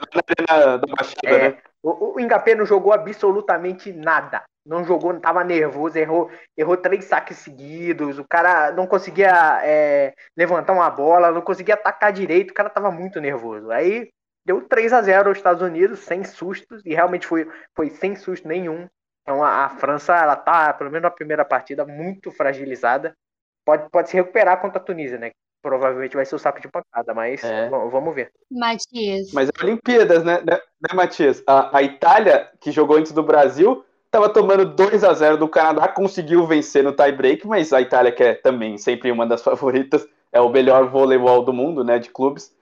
Speaker 4: Na, na, na,
Speaker 8: é, né? o, o Ngapé não jogou absolutamente nada. não jogou, não tava nervoso, errou, errou três saques seguidos, o cara não conseguia é, levantar uma bola, não conseguia atacar direito, o cara tava muito nervoso. Aí deu 3 a 0 aos Estados Unidos, sem sustos, e realmente foi, foi sem susto nenhum. Então a, a França, ela tá, pelo menos na primeira partida, muito fragilizada. Pode, pode se recuperar contra a Tunísia, né? Provavelmente vai ser o saco de pancada, mas é. vamos ver.
Speaker 6: Matias.
Speaker 4: Mas é Olimpíadas, né, né, né Matias? A, a Itália, que jogou antes do Brasil, estava tomando 2 a 0 do Canadá, conseguiu vencer no tie-break, mas a Itália, que é também sempre uma das favoritas, é o melhor voleibol do mundo, né, de clubes,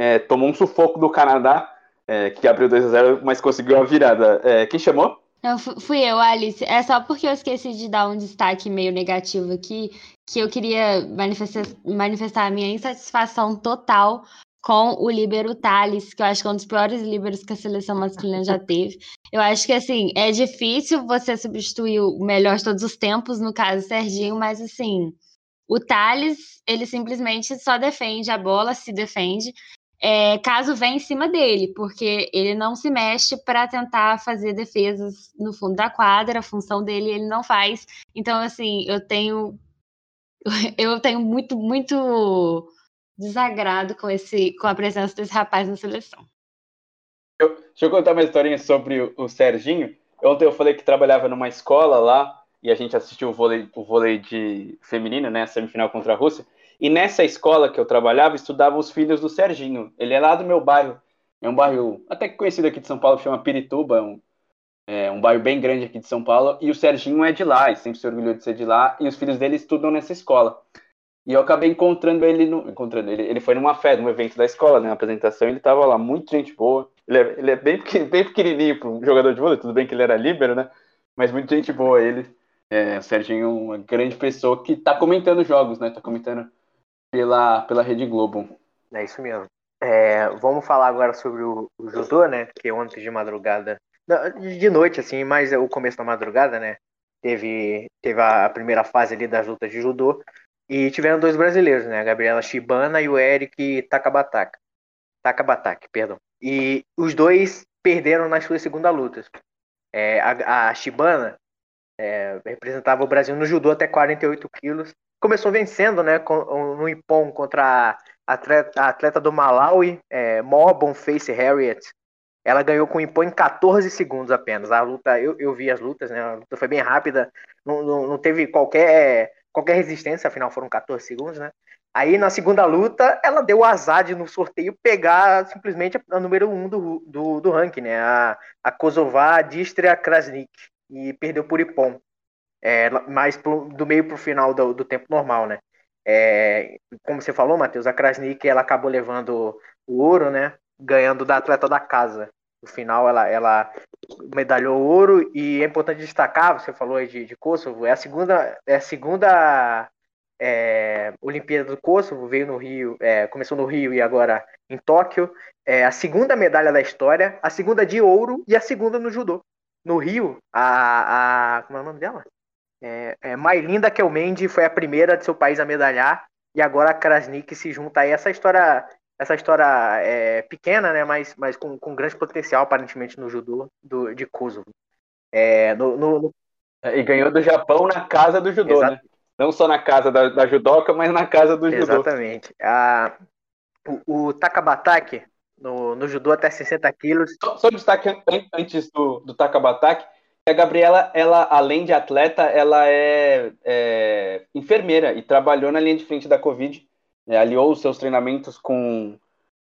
Speaker 4: é, tomou um sufoco do Canadá, é, que abriu 2 a 0 mas conseguiu a virada. É, quem chamou?
Speaker 6: Não, fui eu, Alice. É só porque eu esqueci de dar um destaque meio negativo aqui, que eu queria manifestar, manifestar a minha insatisfação total com o líbero Thales, que eu acho que é um dos piores líberos que a seleção masculina já teve. Eu acho que, assim, é difícil você substituir o melhor de todos os tempos, no caso Serginho, mas, assim, o Thales, ele simplesmente só defende a bola, se defende, é, caso venha em cima dele, porque ele não se mexe para tentar fazer defesas no fundo da quadra, a função dele ele não faz. Então, assim, eu tenho eu tenho muito, muito desagrado com esse com a presença desse rapaz na seleção.
Speaker 4: Eu, deixa eu contar uma historinha sobre o, o Serginho. Ontem eu falei que trabalhava numa escola lá e a gente assistiu o vôlei, o vôlei de feminino, né, semifinal contra a Rússia. E nessa escola que eu trabalhava, estudavam os filhos do Serginho. Ele é lá do meu bairro. É um bairro até que conhecido aqui de São Paulo, chama Pirituba. É um, é um bairro bem grande aqui de São Paulo. E o Serginho é de lá, e sempre se orgulhou de ser de lá. E os filhos dele estudam nessa escola. E eu acabei encontrando ele, no, encontrando ele, ele foi numa festa, num evento da escola, né, uma apresentação, ele tava lá, muito gente boa. Ele é, ele é bem, bem pequenininho para um jogador de vôlei, tudo bem que ele era líbero, né? Mas muito gente boa ele. É, o Serginho é uma grande pessoa que tá comentando jogos, né? Tá comentando pela, pela Rede Globo.
Speaker 8: É isso mesmo. É, vamos falar agora sobre o, o, judô, né? Que ontem de madrugada, de noite assim, mas é o começo da madrugada, né? Teve, teve a primeira fase ali das lutas de judô e tiveram dois brasileiros, né? A Gabriela Shibana e o Eric Takabataka. Takabataki, perdão. E os dois perderam nas suas segundas lutas. É, a, a Shibana é, representava o Brasil no judô até 48 quilos começou vencendo, né, no Ippon contra a atleta, a atleta do Malawi, é, Face Harriet. Ela ganhou com o em 14 segundos apenas. A luta, eu, eu vi as lutas, né, a luta foi bem rápida, não, não, não teve qualquer, qualquer resistência, afinal foram 14 segundos, né. Aí na segunda luta, ela deu azar de no sorteio pegar simplesmente a, a número 1 um do, do, do ranking, né? A, a Kosovar Distria Krasnik. E perdeu por Ippon é, mais pro, do meio para o final do, do, tempo normal, né? É, como você falou, Matheus, a Krasnik ela acabou levando o ouro, né? Ganhando da atleta da casa. No final, ela, ela medalhou ouro e é importante destacar, você falou de, de Kosovo, é a segunda, é a segunda é, Olimpíada do Kosovo, veio no Rio, é, começou no Rio e agora em Tóquio. É a segunda medalha da história, a segunda de ouro e a segunda no judô. No Rio, a, a como é o nome dela? É, é, Mailinda Kelmendi foi a primeira de seu país a medalhar e agora a Krasnik se junta aí. Essa história, essa história é pequena, né, mas, mas com, com grande potencial aparentemente no judô do, de Kosovo. É, no, no, no...
Speaker 4: É, e ganhou do Japão na casa do judô, Exato. né? Não só na casa da, da judoca, mas na casa do judô.
Speaker 8: Exatamente. A, o, o Takabataki, no, no judô até 60 quilos.
Speaker 4: Só, só destaque antes do, do Takabataki, a Gabriela, ela, além de atleta, ela é, é enfermeira e trabalhou na linha de frente da Covid. Né, aliou os seus treinamentos com,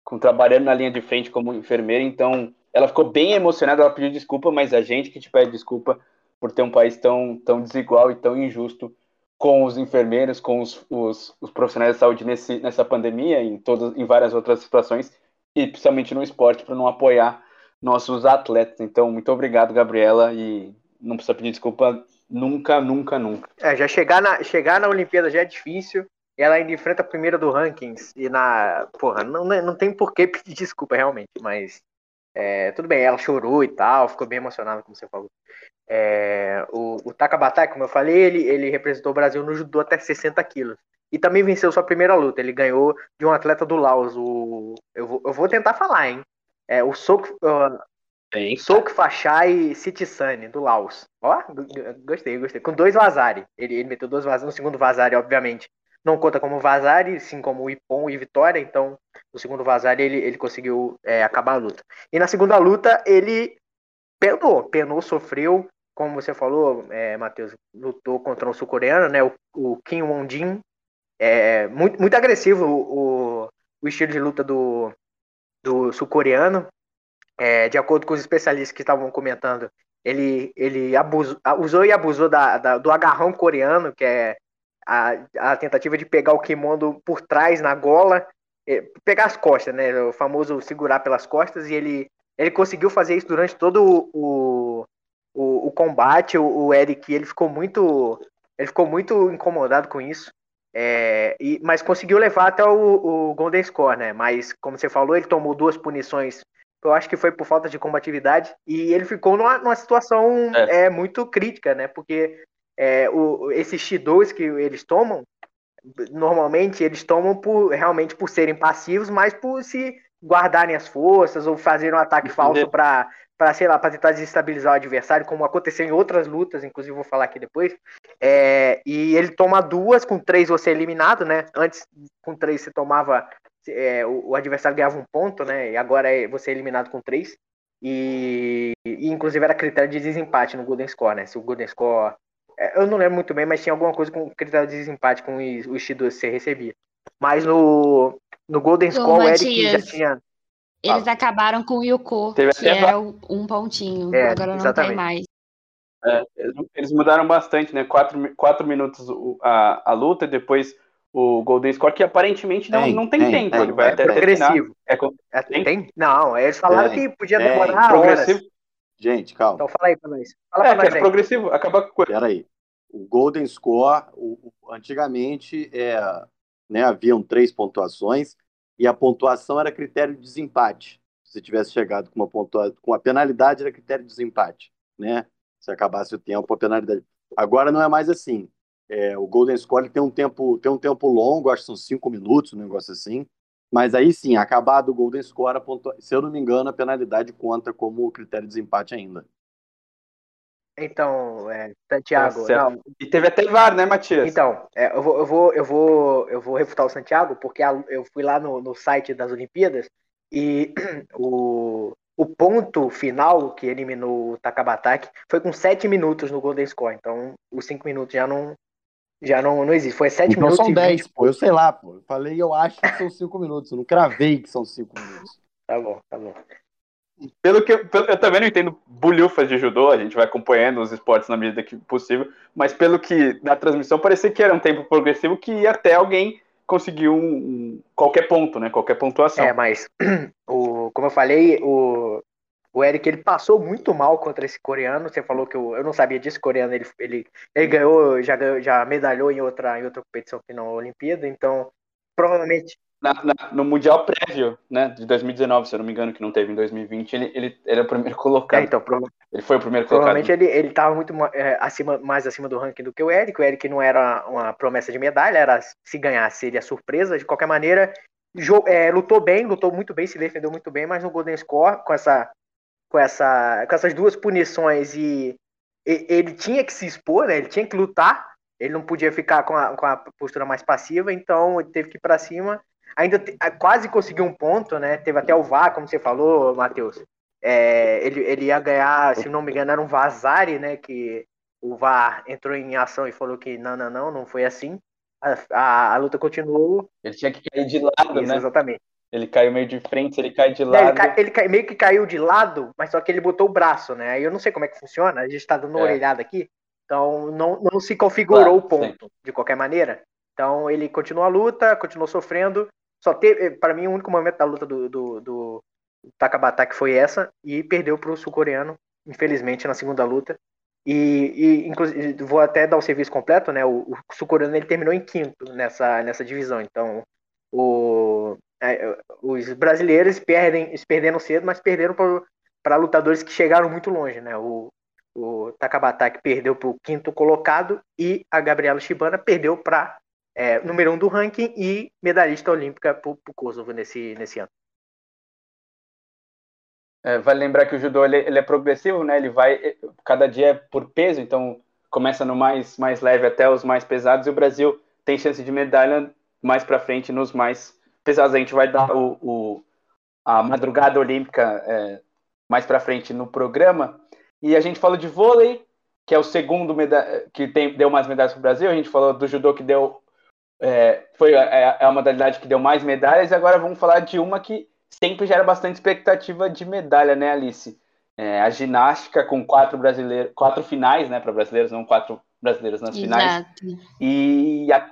Speaker 4: com trabalhando na linha de frente como enfermeira. Então, ela ficou bem emocionada. Ela pediu desculpa, mas a gente que te pede desculpa por ter um país tão, tão desigual e tão injusto com os enfermeiros, com os, os, os profissionais de saúde nesse, nessa pandemia, em todas, em várias outras situações, e principalmente no esporte, para não apoiar nossos atletas. Então, muito obrigado, Gabriela, e não precisa pedir desculpa nunca, nunca, nunca.
Speaker 8: É, já chegar na, chegar na Olimpíada já é difícil. Ela ainda enfrenta a primeira do rankings e na. Porra, não, não tem por que pedir desculpa realmente, mas. É, tudo bem, ela chorou e tal, ficou bem emocionada, como você falou. É, o, o Takabata, como eu falei, ele, ele representou o Brasil no judô até 60 quilos. E também venceu sua primeira luta. Ele ganhou de um atleta do Laos. O, eu, vou, eu vou tentar falar, hein? É, o Sok. Uh. Souk Fachai Sitisani, do Laos. Ó, gostei, gostei. Com dois Vazari. Ele, ele meteu dois Vazari. No segundo Vazari, obviamente, não conta como Vazari, sim como o Ipon e Vitória. Então, no segundo Vazari, ele, ele conseguiu é, acabar a luta. E na segunda luta, ele penou, penou, sofreu. Como você falou, é, Matheus, lutou contra um sul-coreano, né? O, o Kim Won-jin. É, muito, muito agressivo o, o estilo de luta do, do sul-coreano. É, de acordo com os especialistas que estavam comentando, ele, ele abusou, usou e abusou da, da, do agarrão coreano, que é a, a tentativa de pegar o kimono por trás na gola, pegar as costas, né? O famoso segurar pelas costas, e ele, ele conseguiu fazer isso durante todo o, o, o combate. O, o Eric ele ficou muito. Ele ficou muito incomodado com isso. É, e, mas conseguiu levar até o, o Golden Score, né? Mas, como você falou, ele tomou duas punições eu acho que foi por falta de combatividade, e ele ficou numa, numa situação é. é. muito crítica, né? Porque é, o, esses X2 que eles tomam, normalmente eles tomam por realmente por serem passivos, mas por se guardarem as forças ou fazerem um ataque falso para para sei lá para tentar desestabilizar o adversário como aconteceu em outras lutas inclusive vou falar aqui depois é, e ele toma duas com três você é eliminado né antes com três você tomava é, o, o, adversário ganhava um ponto, né? E agora é você é eliminado com três. E, e, inclusive era critério de desempate no Golden Score, né? Se o Golden Score. É, eu não lembro muito bem, mas tinha alguma coisa com critério de desempate com o X2 que você recebia. Mas no, no Golden Score, o Eric já tinha.
Speaker 6: Eles ah. acabaram com o Yuko, Teve que era um pontinho. É, agora não exatamente. tem mais.
Speaker 4: É, eles mudaram bastante, né? Quatro, quatro minutos a, a luta, depois o Golden Score, que aparentemente não tem, não tem, tem tempo. ele vai
Speaker 8: é
Speaker 4: até
Speaker 8: progressivo. É, é, tem? tem? Não, eles falaram que podia demorar
Speaker 5: progressivo. horas. Gente, calma.
Speaker 8: Então fala aí pra nós. Fala
Speaker 4: é, pra nós é progressivo, acaba com coisa.
Speaker 5: Peraí. O Golden Score, o, o, antigamente, é, né, haviam três pontuações e a pontuação era critério de desempate. Se tivesse chegado com uma pontuação, com a penalidade era critério de desempate, né? Se acabasse o tempo, a penalidade. Agora não é mais assim. É, o Golden Score tem um tempo tem um tempo longo, acho que são cinco minutos, um negócio assim. Mas aí sim, acabado o Golden Score, pontua... se eu não me engano, a penalidade conta como critério de desempate ainda.
Speaker 8: Então, é, Santiago. Não.
Speaker 4: E teve até VAR, né, Matias?
Speaker 8: Então, é, eu, vou, eu, vou, eu, vou, eu vou refutar o Santiago, porque a, eu fui lá no, no site das Olimpíadas e o, o ponto final que eliminou o Takabataki foi com sete minutos no Golden Score. Então, os cinco minutos já não, já não, não existe. Foi 7 então minutos.
Speaker 5: São 10, pô. Eu sei lá, pô. Eu falei, eu acho que são 5 minutos. Eu não cravei que são 5 minutos.
Speaker 8: Tá bom, tá bom.
Speaker 4: Pelo que eu, eu, também não entendo bulhufas de judô, a gente vai acompanhando os esportes na medida que possível, mas pelo que na transmissão parecia que era um tempo progressivo que ia até alguém conseguir um, um, qualquer ponto, né? Qualquer pontuação.
Speaker 8: É, mas o, como eu falei, o, o Eric ele passou muito mal contra esse coreano. Você falou que eu, eu não sabia disso. Coreano ele, ele, ele ganhou, já ganhou, já medalhou em outra, em outra competição que não a Olimpíada. Então, provavelmente.
Speaker 4: Na, na, no Mundial prévio, né, de 2019, se eu não me engano, que não teve em 2020, ele, ele, ele é o primeiro colocado. É,
Speaker 8: então, prova...
Speaker 4: Ele foi o primeiro
Speaker 8: colocado. Provavelmente ele, ele estava muito é, acima, mais acima do ranking do que o Eric. O Eric não era uma promessa de medalha, era se ganhar seria surpresa. De qualquer maneira, é, lutou bem, lutou muito bem, se defendeu muito bem, mas no Golden Score, com essa com, essa, com essas duas punições e, e, ele tinha que se expor, né? Ele tinha que lutar. Ele não podia ficar com a, com a postura mais passiva, então ele teve que ir para cima. Ainda te, quase conseguiu um ponto, né? Teve até o VAR, como você falou, Matheus. É, ele, ele ia ganhar, se não me engano, era um Vazari, né? Que o VAR entrou em ação e falou que não, não, não, não foi assim. A, a, a luta continuou.
Speaker 4: Ele tinha que cair de lado,
Speaker 8: Isso,
Speaker 4: né?
Speaker 8: Exatamente.
Speaker 4: Ele caiu meio de frente, ele cai de lado. É,
Speaker 8: ele, cai, ele cai, meio que caiu de lado, mas só que ele botou o braço, né? Aí eu não sei como é que funciona, a gente tá dando uma é. orelhada aqui. Então não, não se configurou claro, o ponto, sim. de qualquer maneira. Então ele continuou a luta, continuou sofrendo. Só teve, para mim, o único momento da luta do, do, do Takabata que foi essa, e perdeu pro sul-coreano, infelizmente, na segunda luta. E, e, inclusive, vou até dar o serviço completo, né? O, o sul-coreano ele terminou em quinto nessa, nessa divisão. Então, o, é, os brasileiros perdem, perderam cedo, mas perderam para lutadores que chegaram muito longe, né? O, o Takabata que perdeu para o quinto colocado e a Gabriela Shibana perdeu para é, número um do ranking e medalhista olímpica para o Kosovo nesse, nesse ano.
Speaker 4: É, vale lembrar que o judô ele, ele, é progressivo, né? Ele vai cada dia é por peso, então começa no mais mais leve até os mais pesados e o Brasil tem chance de medalha mais para frente nos mais pesados. A gente vai dar o, o a madrugada olímpica é, mais para frente no programa. E a gente falou de vôlei, que é o segundo que tem, deu mais medalhas para o Brasil. A gente falou do judô que deu é, foi é, é a modalidade que deu mais medalhas. E agora vamos falar de uma que sempre gera bastante expectativa de medalha, né, Alice? É, a ginástica com quatro brasileiros, quatro finais, né, para brasileiros, não quatro brasileiros nas finais. Exato. E a,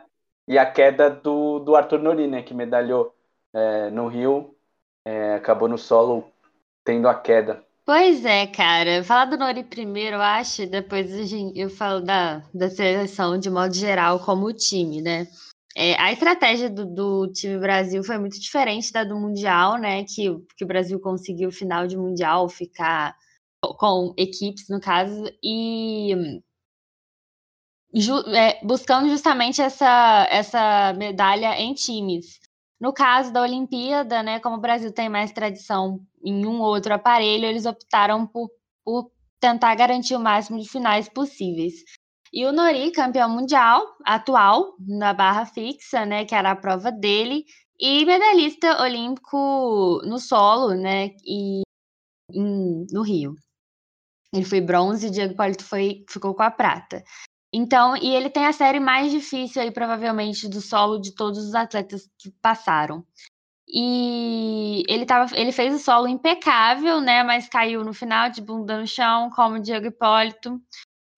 Speaker 4: e a queda do, do Arthur Nori, né, que medalhou é, no Rio, é, acabou no solo tendo a queda.
Speaker 6: Pois é, cara. Falar do Nori primeiro, eu acho, depois eu falo da, da seleção de modo geral como time, né? É, a estratégia do, do, time Brasil foi muito diferente da do Mundial, né? Que, que o Brasil conseguiu final de Mundial ficar com equipes, no caso, e ju, é, buscando justamente essa, essa medalha em times. No caso da Olimpíada, né, como o Brasil tem mais tradição em um ou outro aparelho, eles optaram por, por tentar garantir o máximo de finais possíveis. E o Nori, campeão mundial atual na barra fixa, né, que era a prova dele, e medalhista olímpico no solo, né, e em, no Rio. Ele foi bronze Diego Polito foi, ficou com a prata. Então, e ele tem a série mais difícil aí, provavelmente, do solo de todos os atletas que passaram. E ele, tava, ele fez o solo impecável, né? Mas caiu no final de bunda no chão, como o Diego Hipólito.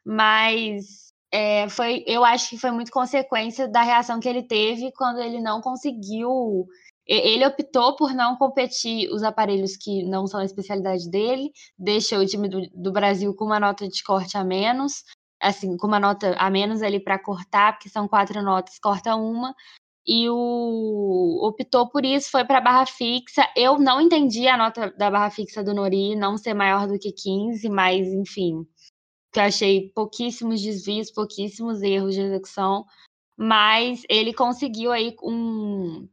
Speaker 6: Mas é, foi, eu acho que foi muito consequência da reação que ele teve quando ele não conseguiu. Ele optou por não competir os aparelhos que não são a especialidade dele, deixa o time do, do Brasil com uma nota de corte a menos, assim, com uma nota a menos ali para cortar, porque são quatro notas, corta uma, e o optou por isso, foi para a barra fixa. Eu não entendi a nota da barra fixa do Nori não ser maior do que 15, mas enfim, que eu achei pouquíssimos desvios, pouquíssimos erros de execução, mas ele conseguiu aí um,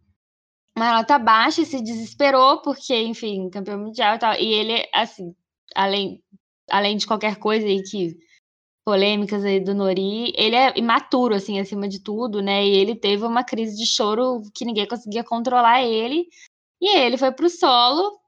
Speaker 6: uma nota baixa e se desesperou, porque, enfim, campeão mundial e tal. E ele, assim, além, além de qualquer coisa aí que polêmicas aí do Nori, ele é imaturo, assim, acima de tudo, né? E ele teve uma crise de choro que ninguém conseguia controlar ele. E ele foi pro solo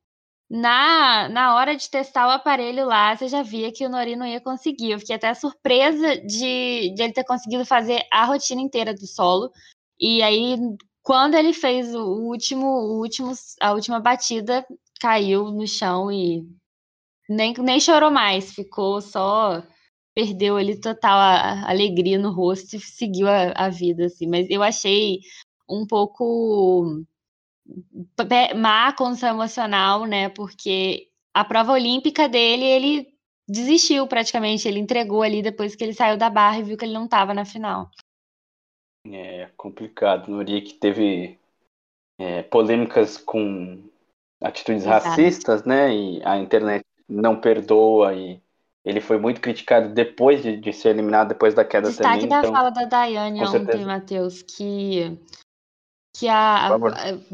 Speaker 6: na, na hora de testar o aparelho lá, você já via que o Nori não ia conseguir. Eu fiquei até surpresa de, de ele ter conseguido fazer a rotina inteira do solo. E aí, quando ele fez o último, o último, a última batida, caiu no chão e nem, nem chorou mais, ficou só. Perdeu ali total a, a alegria no rosto e seguiu a, a vida, assim. Mas eu achei um pouco má condição emocional, né? Porque a prova olímpica dele, ele desistiu praticamente, ele entregou ali depois que ele saiu da barra e viu que ele não estava na final.
Speaker 4: É complicado. Noria que teve é, polêmicas com atitudes Exato. racistas, né? E a internet não perdoa e ele foi muito criticado depois de, de ser eliminado, depois da queda
Speaker 6: Destaque
Speaker 4: também.
Speaker 6: Destaque da então, fala da Daiane ontem, Matheus, que que a, a,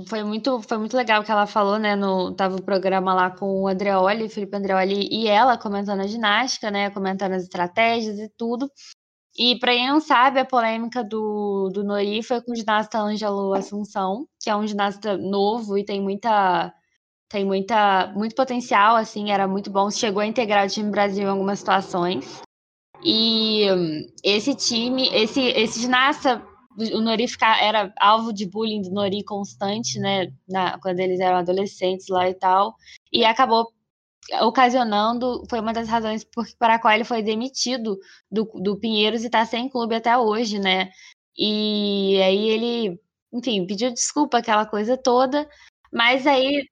Speaker 6: foi muito foi muito legal que ela falou, né, no tava o programa lá com o Andreoli, Felipe Andreoli e ela comentando a ginástica, né, comentando as estratégias e tudo. E para quem não sabe, a polêmica do, do Nori foi com o ginasta Ângelo Assunção, que é um ginasta novo e tem muita tem muita muito potencial, assim, era muito bom, chegou a integrar o time Brasil em algumas situações. E hum, esse time, esse esse ginasta o Nori ficar, era alvo de bullying do Nori constante, né, na, quando eles eram adolescentes lá e tal, e acabou ocasionando, foi uma das razões por, para a qual ele foi demitido do, do Pinheiros e está sem clube até hoje, né, e aí ele, enfim, pediu desculpa, aquela coisa toda, mas aí...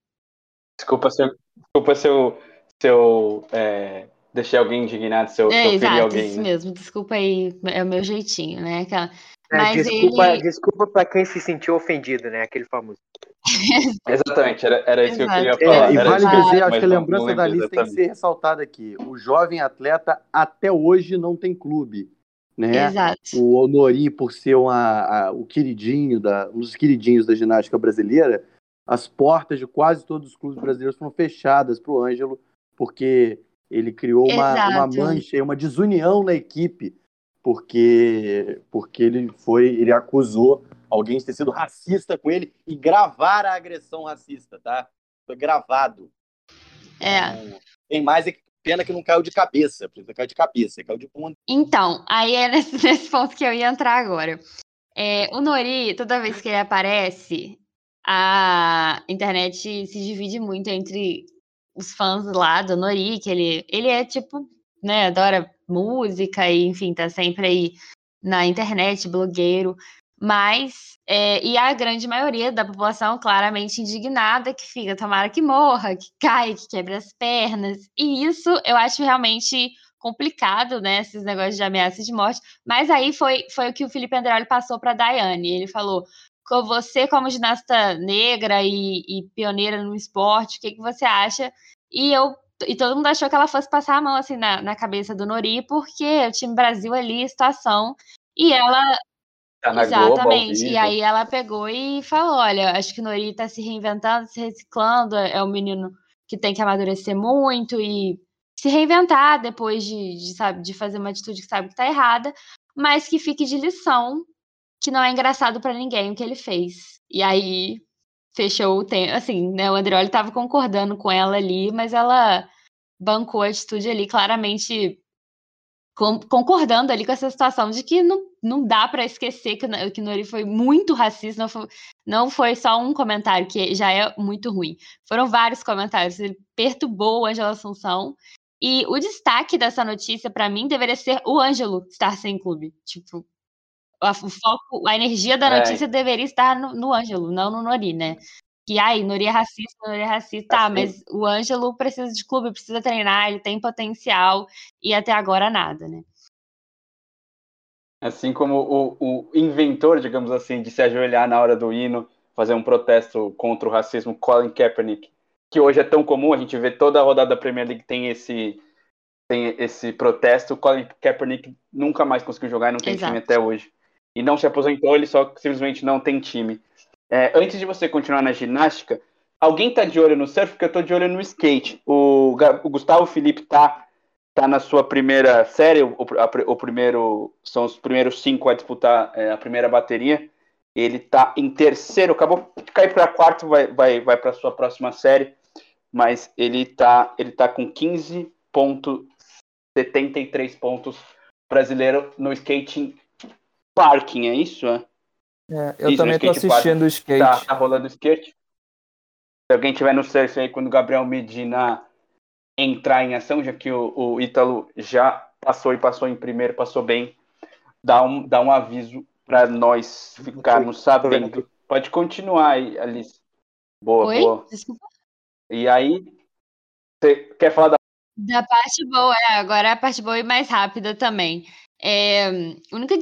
Speaker 4: Desculpa se eu, desculpa se eu, se eu é, deixei alguém indignado, se eu, é, se eu exato, alguém.
Speaker 6: Isso né? mesmo, desculpa aí, é o meu jeitinho, né, aquela...
Speaker 8: É, Mas desculpa, ele... desculpa para quem se sentiu ofendido, né? Aquele famoso.
Speaker 4: exatamente, era, era isso Exato. que eu queria falar.
Speaker 5: É, e vale dizer, acho que a lembrança da lista tem que ser ressaltada aqui. O jovem atleta até hoje não tem clube. Né?
Speaker 6: Exato.
Speaker 5: O Honori, por ser uma, a, o queridinho da, um dos queridinhos da ginástica brasileira, as portas de quase todos os clubes brasileiros foram fechadas para o Ângelo, porque ele criou uma, uma mancha e uma desunião na equipe, porque, porque ele foi, ele acusou alguém de ter sido racista com ele e gravar a agressão racista, tá? Foi gravado.
Speaker 6: É.
Speaker 5: Então, tem mais é pena que não caiu de cabeça, porque caiu de cabeça, caiu de ponta.
Speaker 6: Então, aí é nesse, nesse ponto que eu ia entrar agora. É, o Nori, toda vez que ele aparece, a internet se divide muito entre os fãs lá do Nori, que ele, ele é tipo, né, adora música e, enfim, tá sempre aí na internet, blogueiro. Mas, é, e a grande maioria da população claramente indignada, que fica, tomara que morra, que cai, que quebre as pernas. E isso eu acho realmente complicado, né, esses negócios de ameaça de morte. Mas aí foi, foi o que o Felipe Andreoli passou para Daiane. Ele falou: você, como ginasta negra e, e pioneira no esporte, o que, que você acha? E eu e todo mundo achou que ela fosse passar a mão assim na, na cabeça do Nori, porque o time Brasil ali, situação. E ela
Speaker 4: Tá
Speaker 6: Exatamente.
Speaker 4: Globo,
Speaker 6: e aí ela pegou e falou: olha, acho que o Nori tá se reinventando, se reciclando, é um menino que tem que amadurecer muito e se reinventar depois de, de, sabe, de fazer uma atitude que sabe que tá errada, mas que fique de lição, que não é engraçado para ninguém o que ele fez. E aí fechou o tempo. Assim, né? O Andreoli tava concordando com ela ali, mas ela bancou a atitude ali, claramente concordando ali com essa situação de que não, não dá para esquecer que, que Nori foi muito racista, não foi, não foi só um comentário, que já é muito ruim. Foram vários comentários. Ele perturbou o Ângelo Assunção. E o destaque dessa notícia, para mim, deveria ser o Ângelo estar sem clube. Tipo, a, o foco, a energia da é. notícia é. deveria estar no, no Ângelo, não no Nori, né? Que ai, Nori é racista, Nori é racista, tá, assim. mas o Ângelo precisa de clube, precisa treinar, ele tem potencial e até agora nada, né?
Speaker 4: Assim como o, o inventor, digamos assim, de se ajoelhar na hora do hino, fazer um protesto contra o racismo, Colin Kaepernick, que hoje é tão comum, a gente vê toda a rodada da Premier League tem esse tem esse protesto, o Colin Kaepernick nunca mais conseguiu jogar e não tem Exato. time até hoje e não se aposentou, ele só simplesmente não tem time. É, antes de você continuar na ginástica, alguém tá de olho no surf? Porque eu tô de olho no skate. O, o Gustavo Felipe tá, tá na sua primeira série, o, a, o primeiro, são os primeiros cinco a disputar é, a primeira bateria. Ele tá em terceiro, acabou de cair para quarto, vai, vai, vai para sua próxima série, mas ele tá, ele tá com 15,73 pontos brasileiro no skating parking, é isso? É,
Speaker 10: é eu isso, também tô assistindo o skate.
Speaker 4: Tá, tá rolando skate. Se alguém tiver no surf aí, quando o Gabriel Medina entrar em ação, já que o, o Ítalo já passou e passou em primeiro, passou bem, dá um, dá um aviso para nós ficarmos sabendo. Pode continuar aí, Alice. Boa,
Speaker 6: Oi?
Speaker 4: boa.
Speaker 6: Desculpa.
Speaker 4: E aí, você quer falar da.
Speaker 6: Da parte boa, é, agora é a parte boa e mais rápida também. É, única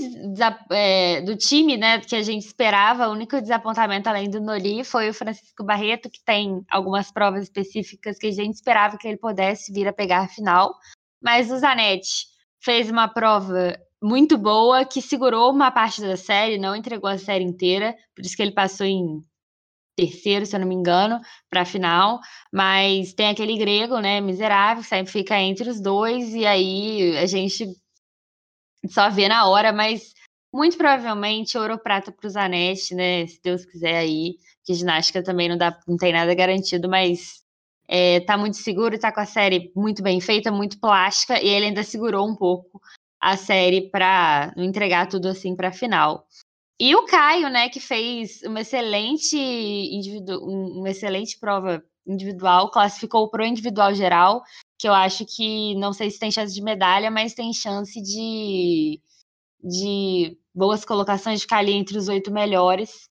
Speaker 6: é, do time, né, que a gente esperava, o único desapontamento além do Nori foi o Francisco Barreto, que tem algumas provas específicas que a gente esperava que ele pudesse vir a pegar a final. Mas o Zanetti fez uma prova muito boa, que segurou uma parte da série, não entregou a série inteira, por isso que ele passou em terceiro, se eu não me engano, para a final, mas tem aquele grego, né, miserável, que sempre fica entre os dois, e aí a gente só vê na hora, mas muito provavelmente ouro ou prata para o Zanetti, né? Se Deus quiser aí, que ginástica também não, dá, não tem nada garantido, mas é, tá muito seguro, tá com a série muito bem feita, muito plástica, e ele ainda segurou um pouco a série para entregar tudo assim para a final. E o Caio, né, que fez uma excelente individu uma excelente prova individual, classificou pro individual geral, que eu acho que não sei se tem chance de medalha, mas tem chance de, de boas colocações, de ficar ali entre os oito melhores.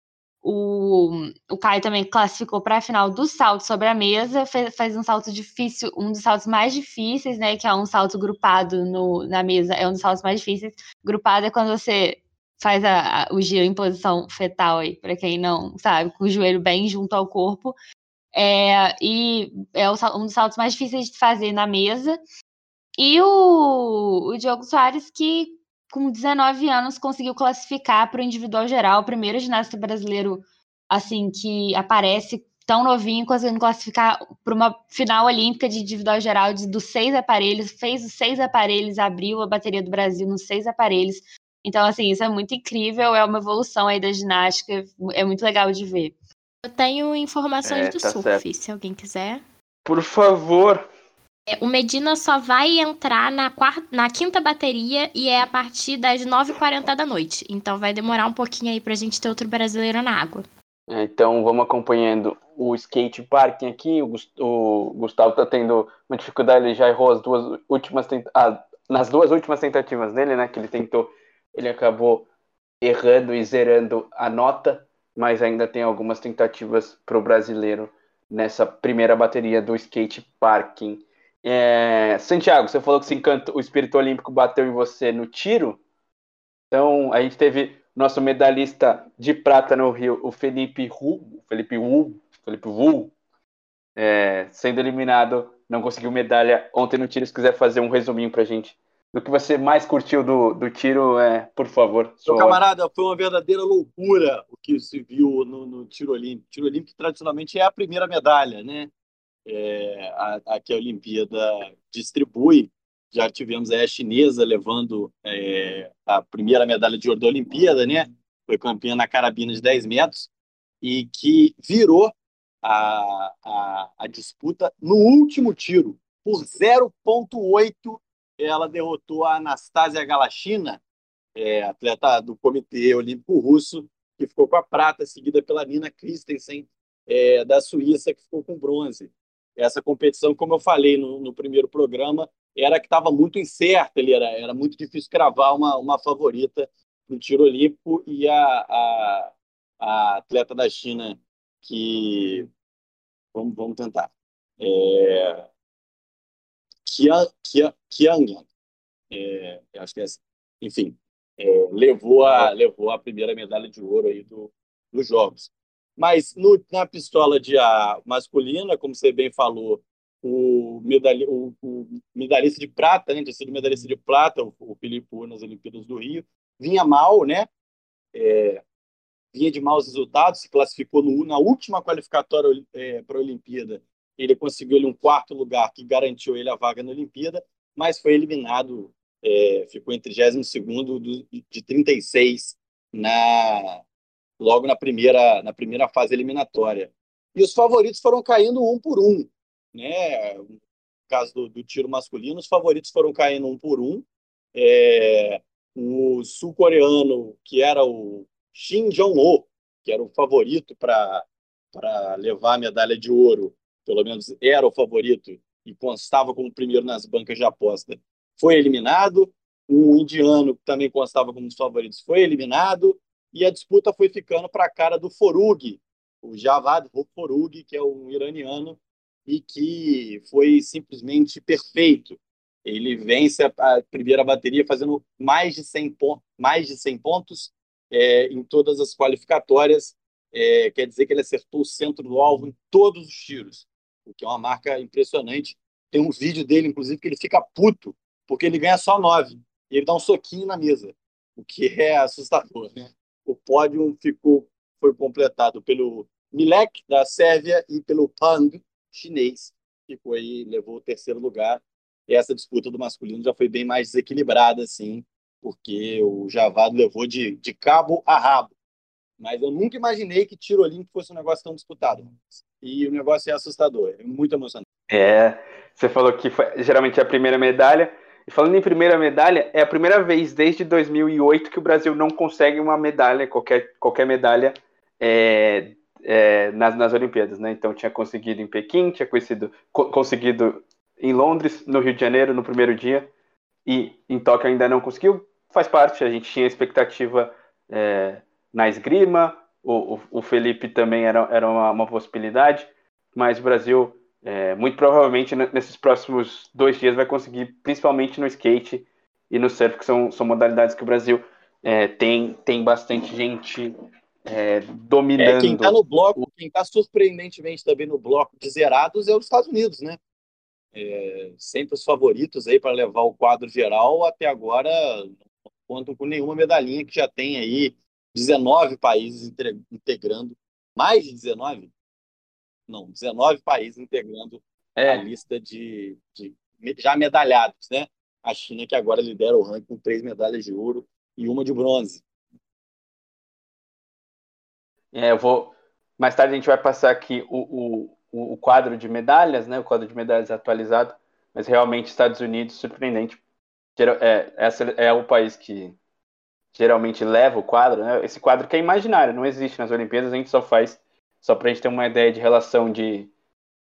Speaker 6: O, o Caio também classificou para a final do salto sobre a mesa, fez, faz um salto difícil, um dos saltos mais difíceis, né? Que é um salto grupado no, na mesa, é um dos saltos mais difíceis. Grupado é quando você faz a, a, o giro em posição fetal aí, para quem não sabe, com o joelho bem junto ao corpo. É, e é um dos saltos mais difíceis de fazer na mesa. E o, o Diogo Soares, que com 19 anos conseguiu classificar para o individual geral, o primeiro ginasta brasileiro assim que aparece tão novinho, conseguindo classificar para uma final olímpica de individual geral de, dos seis aparelhos, fez os seis aparelhos, abriu a bateria do Brasil nos seis aparelhos. Então, assim, isso é muito incrível, é uma evolução aí da ginástica, é muito legal de ver.
Speaker 7: Eu tenho informações é, do tá surf, certo. se alguém quiser.
Speaker 4: Por favor.
Speaker 7: É, o Medina só vai entrar na, quarta, na quinta bateria e é a partir das 9h40 da noite. Então vai demorar um pouquinho aí pra gente ter outro brasileiro na água.
Speaker 4: É, então vamos acompanhando o skate parking aqui. O, o Gustavo está tendo uma dificuldade, ele já errou as duas últimas ah, nas duas últimas tentativas dele, né? Que ele tentou, ele acabou errando e zerando a nota, mas ainda tem algumas tentativas para o brasileiro nessa primeira bateria do skate parking. É, Santiago, você falou que se encanta, o espírito olímpico bateu em você no tiro. Então a gente teve nosso medalhista de prata no Rio, o Felipe Hu, Felipe Wu, Felipe Wu, é, sendo eliminado, não conseguiu medalha ontem no tiro. Se quiser fazer um resuminho pra gente do que você mais curtiu do, do tiro, é, por favor.
Speaker 9: Meu camarada, foi uma verdadeira loucura o que se viu no, no tiro olímpico. Tiro olímpico tradicionalmente é a primeira medalha, né? É, a, a que a Olimpíada distribui já tivemos a chinesa levando é, a primeira medalha de ouro da Olimpíada, né? Foi campeã na carabina de 10 metros e que virou a, a, a disputa no último tiro. Por 0,8, ela derrotou a Anastasia Galachina, é, atleta do Comitê Olímpico Russo, que ficou com a prata, seguida pela Nina Christensen, é, da Suíça, que ficou com bronze. Essa competição, como eu falei no, no primeiro programa, era que estava muito incerta, ele era, era muito difícil cravar uma, uma favorita no tiro olímpico e a, a, a atleta da China que vamos, vamos tentar é, Qian, Qian, Qian, é, acho que é assim. enfim é, levou a levou a primeira medalha de ouro aí do, dos jogos mas no, na pistola de a masculina como você bem falou o, o, o medalhista de prata, né, tinha sido medalhista de prata, o, o Felipe nas Olimpíadas do Rio, vinha mal, né? É, vinha de maus resultados, se classificou no, na última qualificatória é, para a Olimpíada. Ele conseguiu um quarto lugar que garantiu ele a vaga na Olimpíada, mas foi eliminado, é, ficou em 32 de 36 na, logo na primeira, na primeira fase eliminatória. E os favoritos foram caindo um por um né? No caso do, do tiro masculino, os favoritos foram caindo um por um. É, o sul-coreano, que era o Shin Jong-ho, que era o favorito para levar a medalha de ouro, pelo menos era o favorito e constava como primeiro nas bancas de aposta, foi eliminado. O indiano, que também constava como um dos favoritos, foi eliminado. E a disputa foi ficando para a cara do Forug, o Javad Forug, que é um iraniano e que foi simplesmente perfeito. Ele vence a, primeira bateria fazendo mais de 100, pon mais de 100 pontos é, em todas as qualificatórias. É, quer dizer que ele acertou o centro do alvo em todos os tiros, que é uma marca impressionante. Tem um vídeo dele, inclusive, que ele fica puto, porque ele ganha só nove. E ele dá um soquinho na mesa, o que é assustador. Né? O pódio ficou, foi completado pelo Milek, da Sérvia, e pelo Pang, chinês, que foi levou o terceiro lugar. E essa disputa do masculino já foi bem mais desequilibrada, assim, porque o Javado levou de, de cabo a rabo. Mas eu nunca imaginei que tiro olímpico fosse um negócio tão disputado. E o negócio é assustador, é muito emocionante.
Speaker 4: É, você falou que foi, geralmente é a primeira medalha. E falando em primeira medalha, é a primeira vez desde 2008 que o Brasil não consegue uma medalha, qualquer, qualquer medalha, é, é, nas, nas Olimpíadas, né? Então tinha conseguido em Pequim, tinha conseguido, co conseguido em Londres, no Rio de Janeiro, no primeiro dia, e em Tóquio ainda não conseguiu. Faz parte, a gente tinha expectativa é, na esgrima, o, o, Felipe também era, era uma, uma possibilidade, mas o Brasil, é, muito provavelmente nesses próximos dois dias, vai conseguir, principalmente no skate e no surf, que são, são modalidades que o Brasil é, tem, tem bastante gente é, dominando. É,
Speaker 9: quem está no bloco, quem está surpreendentemente também no bloco de zerados é os Estados Unidos, né? É, sempre os favoritos aí para levar o quadro geral, até agora não contam com nenhuma medalhinha, que já tem aí 19 países integrando, mais de 19, não, 19 países integrando
Speaker 4: É.
Speaker 9: a lista de, de já medalhados, né? A China que agora lidera o ranking com três medalhas de ouro e uma de bronze.
Speaker 4: É, eu vou. Mais tarde a gente vai passar aqui o, o, o quadro de medalhas, né? O quadro de medalhas atualizado. Mas realmente, Estados Unidos, surpreendente. É, essa é o país que geralmente leva o quadro, né? Esse quadro que é imaginário, não existe nas Olimpíadas, a gente só faz só para a gente ter uma ideia de relação de,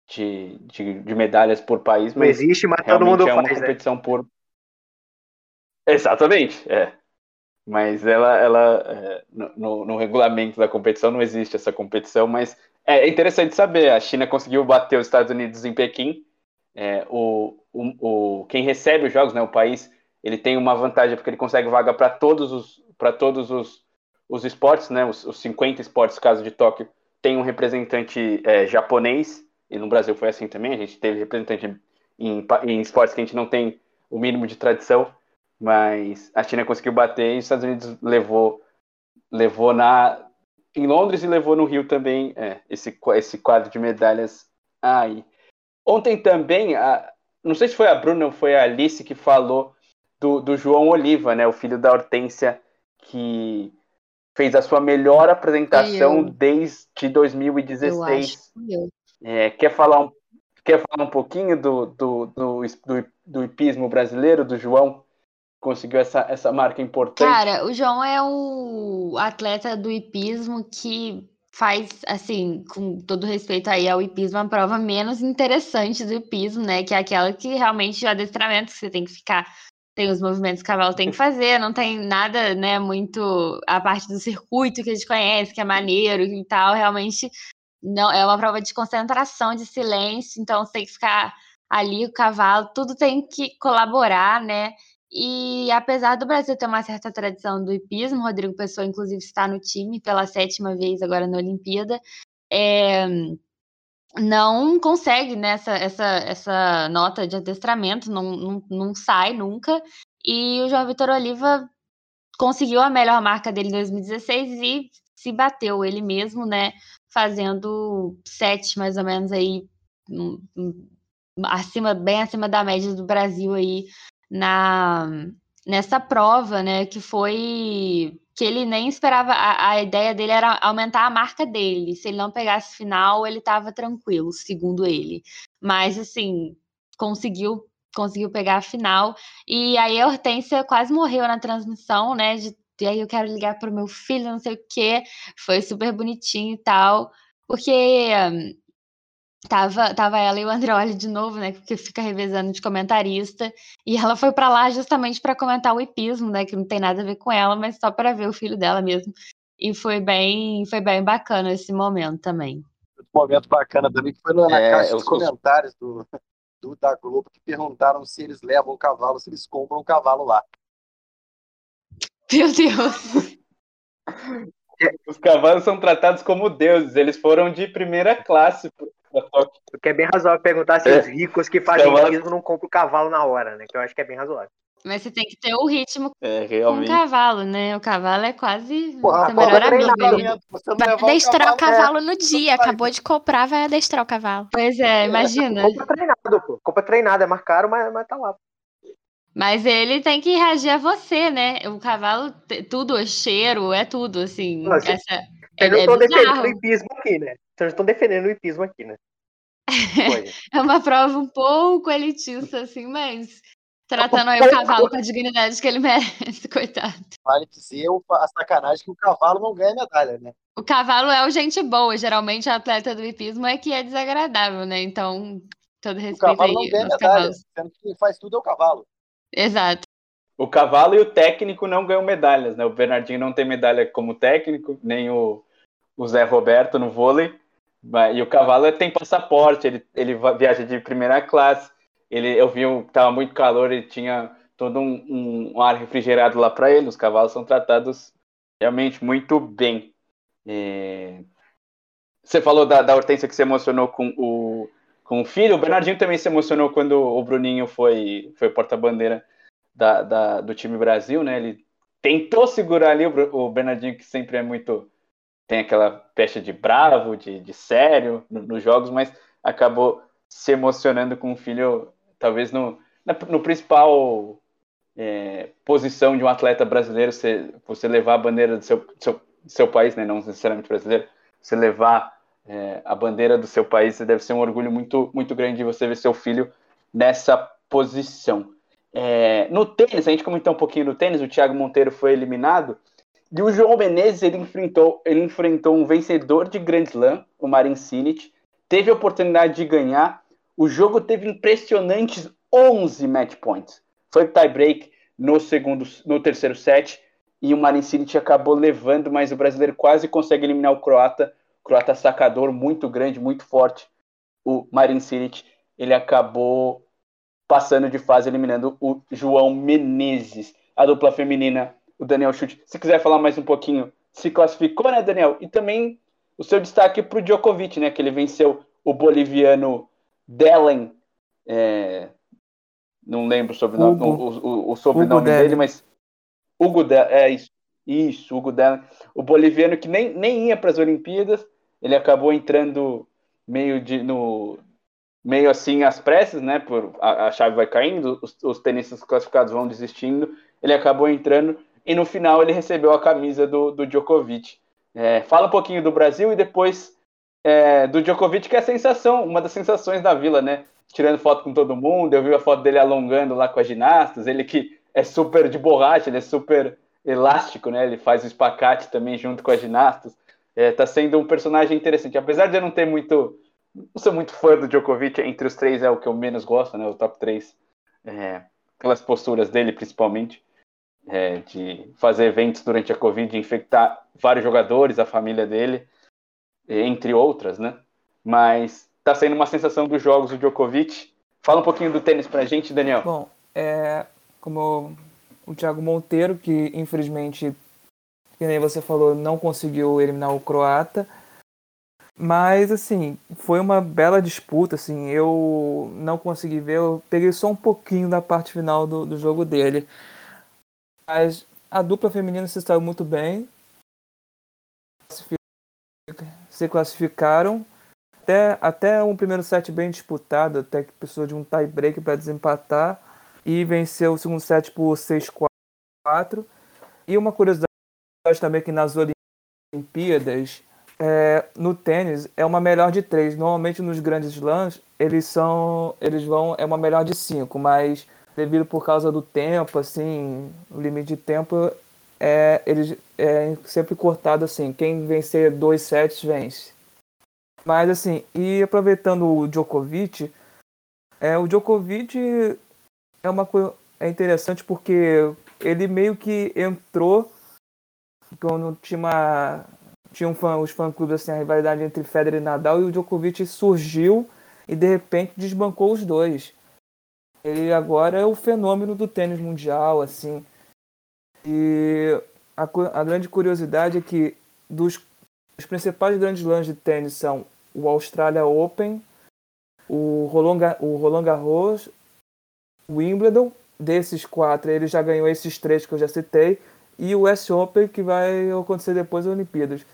Speaker 4: de, de, de medalhas por país.
Speaker 8: Não existe, mas todo mundo
Speaker 4: é uma
Speaker 8: faz, né?
Speaker 4: competição por. Exatamente, é. Mas ela, ela é, no- no, no regulamento da competição não existe essa competição, mas é interessante saber. A China conseguiu bater os Estados Unidos em Pequim. É, o, o, o, quem recebe os jogos, né, o país, ele tem uma vantagem porque ele consegue vaga para todos os para todos os, os esportes, né, os, os 50 esportes, caso de Tóquio, tem um representante é, japonês, e no Brasil foi assim também, a gente teve representante em, em esportes que a gente não tem o mínimo de tradição, mas a China conseguiu bater e os Estados Unidos levou levou na em Londres e levou no Rio também é, esse esse quadro de medalhas aí. Ontem também, a, não sei se foi a Bruna ou foi a Alice que falou do, do João Oliva, né, o filho da Hortência, que fez a sua melhor apresentação
Speaker 6: eu.
Speaker 4: desde
Speaker 6: Eu
Speaker 4: 2016.
Speaker 6: acho. que eu.
Speaker 4: É, quer falar um, quer falar um pouquinho do, do, do, do, do hipismo brasileiro, do João? Conseguiu essa, essa marca importante?
Speaker 6: Cara, o João é o atleta do hipismo que faz, assim, com todo respeito aí ao hipismo, a prova menos interessante do hipismo, né? Que é aquela que realmente o adestramento, que você tem que ficar, tem os movimentos que o cavalo tem que fazer, não tem nada, né, muito a parte do circuito que a gente conhece, que é maneiro e tal, realmente não é uma prova de concentração, de silêncio, então você tem que ficar ali, o cavalo, tudo tem que colaborar, né? E apesar do Brasil ter uma certa tradição do hipismo, Rodrigo Pessoa, inclusive, está no time pela sétima vez agora na Olimpíada, é, não consegue né, essa, essa, essa nota de adestramento, não, não, não sai nunca. E o João Vitor Oliva conseguiu a melhor marca dele em 2016 e se bateu ele mesmo, né? Fazendo sete, mais ou menos, aí, acima, bem acima da média do Brasil aí na nessa prova, né? Que foi que ele nem esperava. A, a ideia dele era aumentar a marca dele. Se ele não pegasse final, ele estava tranquilo, segundo ele. Mas assim, conseguiu conseguiu pegar a final. E aí a Hortência quase morreu na transmissão, né? De, e aí eu quero ligar para o meu filho, não sei o quê. Foi super bonitinho e tal. Porque tava, tava ela e o Andreoli de novo, né? Porque fica revezando de comentarista. E ela foi para lá justamente para comentar o hipismo, né? Que não tem nada a ver com ela, mas só para ver o filho dela mesmo. E foi bem, foi bem bacana esse momento também.
Speaker 9: Outro momento bacana também que foi na
Speaker 4: É,
Speaker 9: caixa de comentários do, do da Globo que perguntaram se eles levam o cavalo, se eles compram o cavalo lá.
Speaker 6: Meu Deus!
Speaker 4: Os cavalos são tratados como deuses, eles foram de primeira classe Tóquio.
Speaker 8: O que é bem razoável perguntar se
Speaker 4: É.
Speaker 8: os ricos que fazem
Speaker 4: Cavalo-
Speaker 8: hipismo não compram o cavalo na hora, né? Que eu acho que é bem razoável.
Speaker 6: Mas você tem que ter o ritmo
Speaker 4: É,
Speaker 6: com o cavalo, né? O cavalo é quase
Speaker 9: Porra,
Speaker 6: seu melhor amigo.
Speaker 7: Vai adestrar o cavalo
Speaker 9: é,
Speaker 7: no dia. Acabou de comprar, vai adestrar o cavalo.
Speaker 6: Pois é, imagina.
Speaker 8: Compra treinado, pô. Compra treinado, é mais caro, mas, mas tá lá.
Speaker 6: Mas ele tem que reagir a você, né? O cavalo, tudo, o cheiro, é tudo, assim.
Speaker 8: Mas você-
Speaker 6: essa, é,
Speaker 8: não
Speaker 6: é
Speaker 8: estão defendendo o hipismo aqui, né? Vocês não estão defendendo o hipismo aqui, né?
Speaker 6: É uma prova um pouco elitista, assim, mas tratando aí o cavalo com a dignidade que ele merece, coitado.
Speaker 9: Vale dizer o- a sacanagem que o cavalo não ganha medalha, né?
Speaker 6: O cavalo é o gente boa, geralmente a atleta do hipismo é que é desagradável, né? Então, todo
Speaker 9: O
Speaker 6: respeito
Speaker 9: cavalo
Speaker 6: aí
Speaker 9: não ganha medalha,
Speaker 6: cavalos.
Speaker 9: sendo que quem faz tudo é o cavalo.
Speaker 6: Exato.
Speaker 4: O cavalo e o técnico não ganham medalhas, né? O Bernardinho não tem medalha como técnico, nem o, o Zé Roberto no vôlei. E o cavalo tem passaporte, ele, ele viaja de primeira classe. Ele, eu vi estava muito calor, ele tinha todo um, um- ar refrigerado lá para ele. Os cavalos são tratados realmente muito bem. É, Você falou da, da Hortência que se emocionou com o, com o filho. O Bernardinho também se emocionou quando o Bruninho foi, foi porta-bandeira da, da- do time Brasil, né? Ele tentou segurar ali o, o Bernardinho, que sempre é muito tem aquela pecha de bravo, de, de sério no, nos jogos, mas acabou se emocionando com o filho, talvez no, na, no principal é, posição de um atleta brasileiro, você, você levar a bandeira do seu, seu, do seu país, né, não necessariamente brasileiro, você levar é, a bandeira do seu país, deve ser um orgulho muito, muito grande de você ver seu filho nessa posição. É, no tênis, a gente comentou um pouquinho do tênis, o Thiago Monteiro foi eliminado, e o João Menezes ele enfrentou, ele enfrentou um vencedor de Grand Slam, o Marin Cilic, teve a oportunidade de ganhar. O jogo teve impressionantes 11 match points. Foi tie break no segundo, no terceiro set e o Marin Cilic acabou levando, mas o brasileiro quase consegue eliminar o croata. Croata sacador muito grande, muito forte. O Marin Cilic, ele acabou passando de fase eliminando o João Menezes. A dupla feminina o Daniel Chute. Se quiser falar mais um pouquinho, se classificou, né, Daniel? E também o seu destaque para o Djokovic, né? Que ele venceu o boliviano Dellen. É, não lembro o sobrenome, o, o, o sobrenome dele, mas Hugo Dellen, é isso, isso, Hugo Dellen. O boliviano que nem, nem ia para as Olimpíadas, ele acabou entrando meio de no meio assim às pressas, né? Por a, a chave vai caindo, os, os tenistas classificados vão desistindo. Ele acabou entrando e no final ele recebeu a camisa do, do Djokovic. É, fala um pouquinho do Brasil e depois é, do Djokovic, que é a sensação, uma das sensações da vila, né? Tirando foto com todo mundo, eu vi a foto dele alongando lá com as ginastas, ele que é super de borracha, ele é super elástico, né? Ele faz o espacate também junto com as ginastas. É, tá sendo um personagem interessante. Apesar de eu não ter muito. Não sou muito fã do Djokovic, entre os três é o que eu menos gosto, né? O top 3. É, aquelas posturas dele, principalmente é, de fazer eventos durante a Covid, infectar vários jogadores, a família dele, entre outras, né? Mas tá sendo uma sensação dos jogos do Djokovic. Fala um pouquinho do tênis pra gente, Daniel.
Speaker 10: Bom, é, como o Thiago Monteiro, que infelizmente, que nem você falou, não conseguiu eliminar o croata. Mas, assim, foi uma bela disputa, assim, eu não consegui ver, eu peguei só um pouquinho da parte final do, do jogo dele. Mas a dupla feminina se saiu muito bem. Se classificaram. Até, até um primeiro set bem disputado, até que precisou de um tie break para desempatar. E venceu o segundo set por 6-4. E uma curiosidade também que nas Olimpíadas, é, no tênis, é uma melhor de três. Normalmente nos grandes slams, eles são. Eles vão. É uma melhor de cinco, mas devido por causa do tempo, assim, o limite de tempo é, ele é sempre cortado assim, quem vencer dois sets vence. Mas assim, e aproveitando o Djokovic, é, o Djokovic é uma é interessante porque ele meio que entrou quando tinha uma tinha um fã, os fã-clubes assim, a rivalidade entre Federer e Nadal e o Djokovic surgiu e de repente desbancou os dois ele agora é o fenômeno do tênis mundial, assim. E a, a grande curiosidade é que dos os principais grandes lãs de tênis são o Australia Open, o Roland, o Roland Garros, o Wimbledon. Desses quatro, ele já ganhou esses três que eu já citei, e o US Open, que vai acontecer depois das Olimpíadas.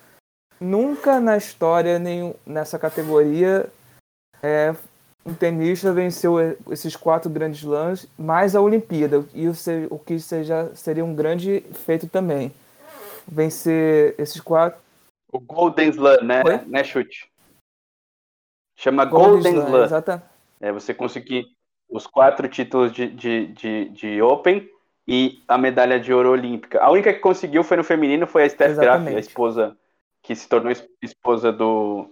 Speaker 10: Nunca na história, nem nessa categoria, é, um tenista venceu esses quatro grandes lãs, mais a Olimpíada, e o que seja, seria um grande feito também. Vencer esses quatro.
Speaker 4: O Golden Slam, né? Oi? Né, chute? Chama Golden, Golden Slam. Exatamente. É você conseguir os quatro títulos de, de, de, de, Open e a medalha de ouro olímpica. A única que conseguiu foi no feminino, foi a Steph Graf, a esposa que se tornou esposa do,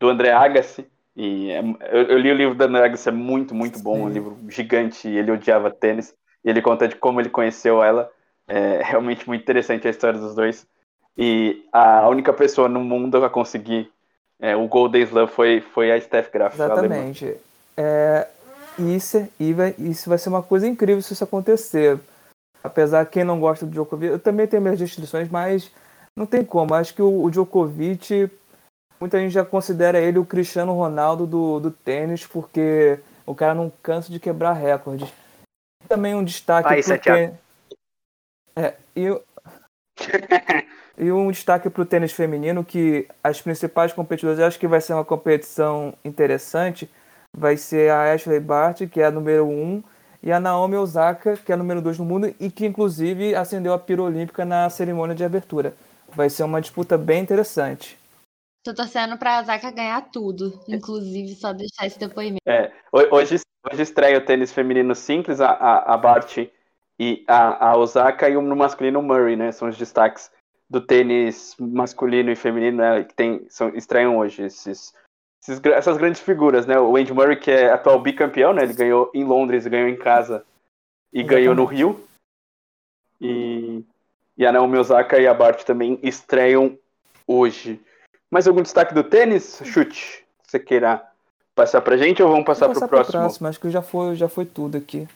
Speaker 4: do André Agassi. E é, eu, eu, li o livro da Nuggets, é muito, muito bom, Sim. um livro gigante, ele odiava tênis, e ele conta de como ele conheceu ela, é realmente muito interessante a história dos dois. E a única pessoa no mundo a conseguir é, o Golden Slam foi, foi a Steph Graf.
Speaker 10: Exatamente. É, isso, e vai, isso vai ser uma coisa incrível se isso acontecer. Apesar de quem não gosta do Djokovic, eu também tenho minhas restrições, mas não tem como. Acho que o, o Djokovic muita gente já considera ele o Cristiano Ronaldo do, do tênis, porque o cara não cansa de quebrar recordes. Também um destaque
Speaker 8: Aí,
Speaker 10: porque... É, e e um destaque para o tênis feminino, que as principais competidoras, acho que vai ser uma competição interessante, vai ser a Ashley Bart, que é a número 1, um, e a Naomi Osaka, que é a número 2 no mundo, e que inclusive acendeu a pira olímpica na cerimônia de abertura. Vai ser uma disputa bem interessante.
Speaker 6: Tô torcendo pra Osaka ganhar tudo, inclusive só deixar esse depoimento.
Speaker 4: É, hoje, hoje estreia o tênis feminino simples, a, a, a Bart e a, a Osaka, e no masculino o Murray, né? São os destaques do tênis masculino e feminino né, que tem, são, estreiam hoje. Esses, esses, essas grandes figuras, né? O Andy Murray, que é atual bicampeão, né? Ele ganhou em Londres, ganhou em casa e Exatamente. ganhou no Rio. E, e a Naomi Osaka e a Bart também estreiam hoje. Mais algum destaque do tênis? Chute. Você queira passar pra gente ou vamos passar, para o próximo? próximo?
Speaker 10: Acho que já foi, já foi tudo aqui.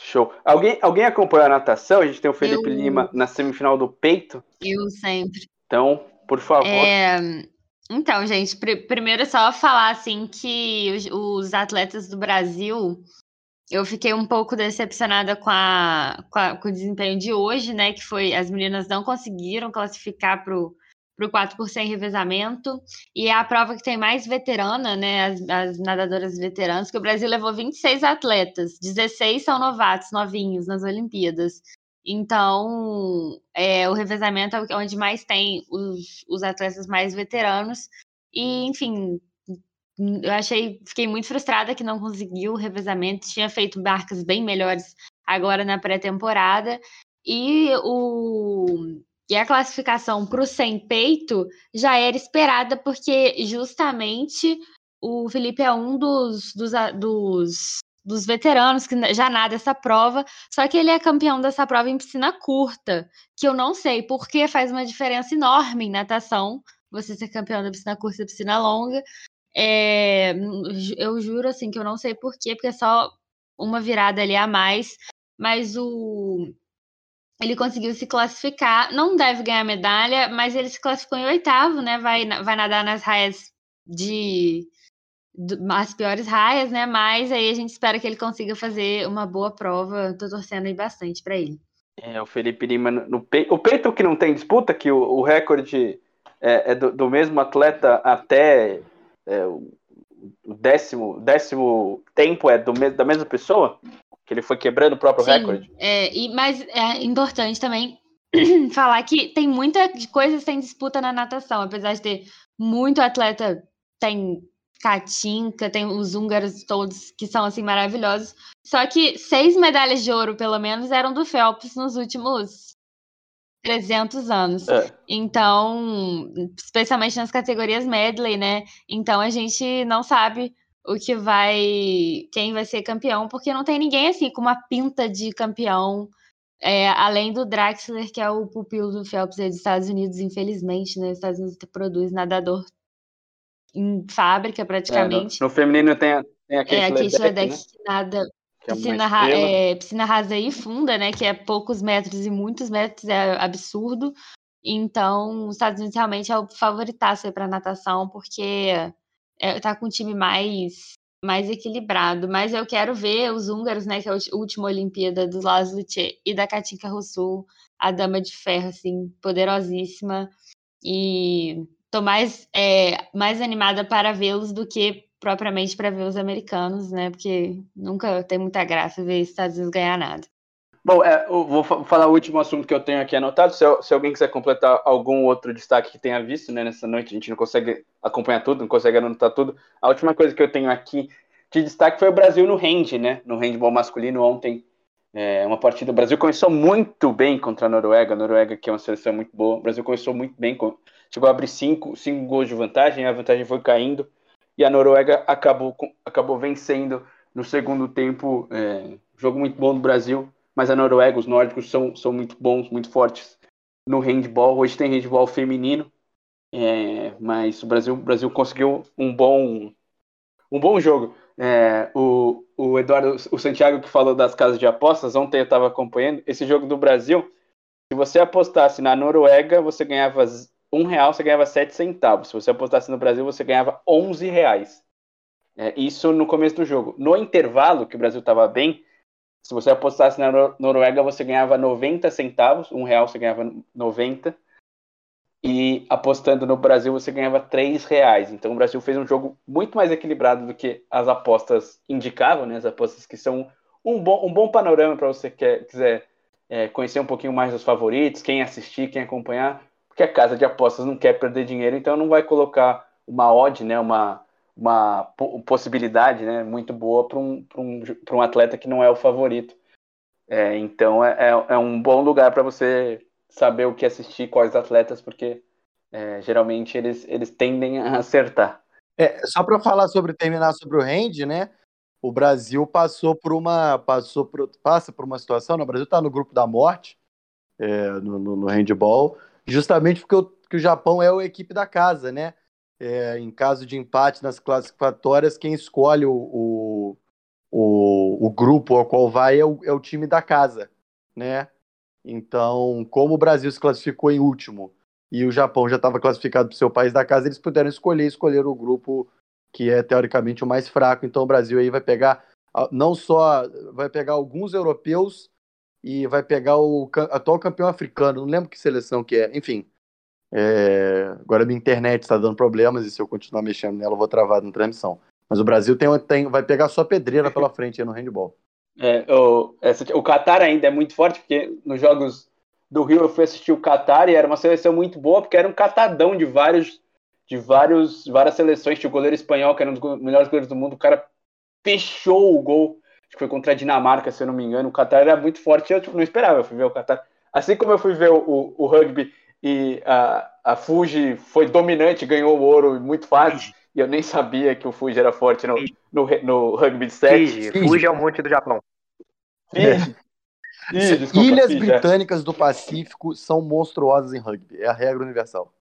Speaker 4: Show. Alguém, alguém acompanhou a natação? A gente tem o Felipe eu... Lima na semifinal do peito.
Speaker 6: Eu sempre.
Speaker 4: Então, por favor.
Speaker 6: É... Então, gente, pr primeiro é só falar assim que os, os, atletas do Brasil, eu fiquei um pouco decepcionada com, a, com, a, com, o desempenho de hoje, né? Que foi as meninas não conseguiram classificar para o para o 4 por 100 revezamento. E é a prova que tem mais veterana, né? As, as, nadadoras veteranas, que o Brasil levou 26 atletas, 16 são novatos, novinhos nas Olimpíadas. Então, é, o revezamento é onde mais tem os, os atletas mais veteranos. E, enfim, eu achei, fiquei muito frustrada que não conseguiu o revezamento. Tinha feito barcas bem melhores agora na pré-temporada. E o e a classificação para o sem peito já era esperada, porque justamente o Felipe é um dos, dos, dos, dos veteranos que já nada essa prova, só que ele é campeão dessa prova em piscina curta, que eu não sei porque faz uma diferença enorme em natação, você ser campeão da piscina curta e piscina longa. É, eu juro assim que eu não sei porquê, porque é só uma virada ali a mais, mas o ele conseguiu se classificar, não deve ganhar medalha, mas ele se classificou em oitavo, né? Vai, vai nadar nas raias de as piores raias, né? Mas aí a gente espera que ele consiga fazer uma boa prova. Tô torcendo aí bastante para ele.
Speaker 4: É, o Felipe Lima no peito. O peito que não tem disputa, que o, o recorde é, é do, do, mesmo atleta até é, o décimo, décimo tempo é do, da mesma pessoa? que ele foi quebrando o próprio Sim, recorde.
Speaker 6: É, e, mas é importante também falar que tem muita coisa sem disputa na natação, apesar de ter muito atleta, tem Katinka, tem os húngaros todos que são assim maravilhosos. Só que seis medalhas de ouro, pelo menos, eram do Phelps nos últimos 300 anos. É. Então, especialmente nas categorias medley, né? Então a gente não sabe o que vai. quem vai ser campeão, porque não tem ninguém assim com uma pinta de campeão. É, além do Draxler, que é o pupilo do Phelps dos Estados Unidos, infelizmente, né? Os Estados Unidos produz nadador em fábrica praticamente.
Speaker 4: É, no, no, feminino tem, tem
Speaker 6: a Kate é, a Kate Ledeck, né? que nada que é piscina, é, piscina rasa e funda, né? Que é poucos metros e muitos metros, é absurdo. Então, os Estados Unidos realmente é o favoritaço para natação, porque é, tá com um time mais mais equilibrado, mas eu quero ver os húngaros, né, que é a última Olimpíada do Laszlo e da Katinka Russo, a dama de ferro, assim, poderosíssima, e tô mais, é, mais animada para vê-los do que propriamente para ver os americanos, né, porque nunca tem muita graça ver os Estados Unidos ganhar nada.
Speaker 4: Bom, é, vou falar o último assunto que eu tenho aqui anotado. Se, se, alguém quiser completar algum outro destaque que tenha visto né, nessa noite, a gente não consegue acompanhar tudo, não consegue anotar tudo. A última coisa que eu tenho aqui de destaque foi o Brasil no hand, né? No handball masculino ontem. É, uma partida. O Brasil começou muito bem contra a Noruega. A Noruega, que é uma seleção muito boa. O Brasil começou muito bem. Chegou a abrir cinco, cinco gols de vantagem, a vantagem foi caindo. E a Noruega acabou, acabou vencendo no segundo tempo. É, jogo muito bom do Brasil mas a Noruega, os nórdicos são, são muito bons, muito fortes no handball. Hoje tem handball feminino, é, mas o Brasil, o Brasil conseguiu um bom, um bom jogo. É, o, o Eduardo, o Santiago que falou das casas de apostas, ontem eu estava acompanhando esse jogo do Brasil. Se você apostasse na Noruega, você ganhava um real, você ganhava sete centavos. Se você apostasse no Brasil, você ganhava onze reais. É, isso no começo do jogo. No intervalo, que o Brasil estava bem, Se você apostasse na Noruega, você ganhava 90 centavos, um real você ganhava 90. E apostando no Brasil, você ganhava 3 reais. Então o Brasil fez um jogo muito mais equilibrado do que as apostas indicavam, né? As apostas que são um bom, um bom panorama para você que quiser é, conhecer um pouquinho mais dos favoritos, quem assistir, quem acompanhar, porque a casa de apostas não quer perder dinheiro, então não vai colocar uma odd, né? Uma, uma possibilidade né, muito boa para um, um, um atleta que não é o favorito. É, então é, é, é um bom lugar para você saber o que assistir, quais atletas, porque é, geralmente eles, eles tendem a acertar.
Speaker 5: É, só para falar sobre terminar sobre o hand, né? O Brasil passou por uma passou por, passa por uma situação, o Brasil está no grupo da morte é, no, no, no handball, justamente porque o, que o Japão é a equipe da casa, né? é, em caso de empate nas classificatórias, quem escolhe o, o, o, o grupo ao qual vai é o, é o, time da casa, né? Então, como o Brasil se classificou em último e o Japão já estava classificado para o seu país da casa, eles puderam escolher, escolher o grupo que é teoricamente o mais fraco. Então, o Brasil aí vai pegar não só vai pegar alguns europeus e vai pegar o atual campeão africano, não lembro que seleção que é, enfim, é, agora minha internet está dando problemas e se eu continuar mexendo nela eu vou travar na transmissão. Mas o Brasil tem, tem, vai pegar só pedreira pela frente no handball.
Speaker 4: É, o, essa, o Qatar ainda é muito forte, porque nos jogos do Rio eu fui assistir o Qatar e era uma seleção muito boa, porque era um catadão de vários de vários, várias seleções. Tinha o goleiro espanhol, que era um dos melhores goleiros do mundo, o cara fechou o gol. Acho que foi contra a Dinamarca, se eu não me engano. O Qatar era muito forte, eu tipo, não esperava, eu fui ver o Qatar. Assim como eu fui ver o, o, o rugby e a, a Fuji foi dominante, ganhou o ouro muito fácil. E eu nem sabia que o Fuji era forte no, no, no rugby de 7.
Speaker 8: Fiji. Fuji é um monte do Japão.
Speaker 5: Fiji. É. desculpa, Ilhas Fiji, é. Britânicas é. do Pacífico são monstruosas em rugby. É a regra universal.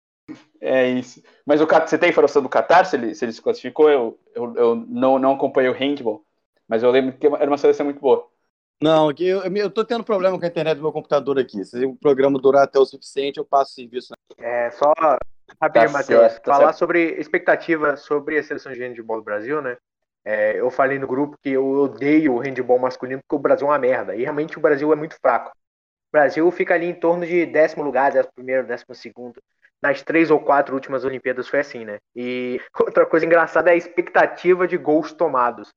Speaker 4: É isso. Mas o, você tem informação do Qatar, se ele, se ele se classificou? Eu, eu, eu não, não acompanhei o handball, mas eu lembro que era uma seleção muito boa.
Speaker 5: Não, eu, eu tô tendo problema com a internet do meu computador aqui. Se o programa durar até o suficiente, eu passo serviço.
Speaker 8: É, só rapidinho, tá Matheus, tá falar certo. sobre expectativa sobre a seleção de handball do Brasil, né? É, eu falei no grupo que eu odeio o handball masculino porque o Brasil é uma merda. E realmente o Brasil é muito fraco. O Brasil fica ali em torno de décimo lugar, décimo primeiro, décimo segundo. Nas três ou quatro últimas Olimpíadas foi assim, né? E outra coisa engraçada é a expectativa de gols tomados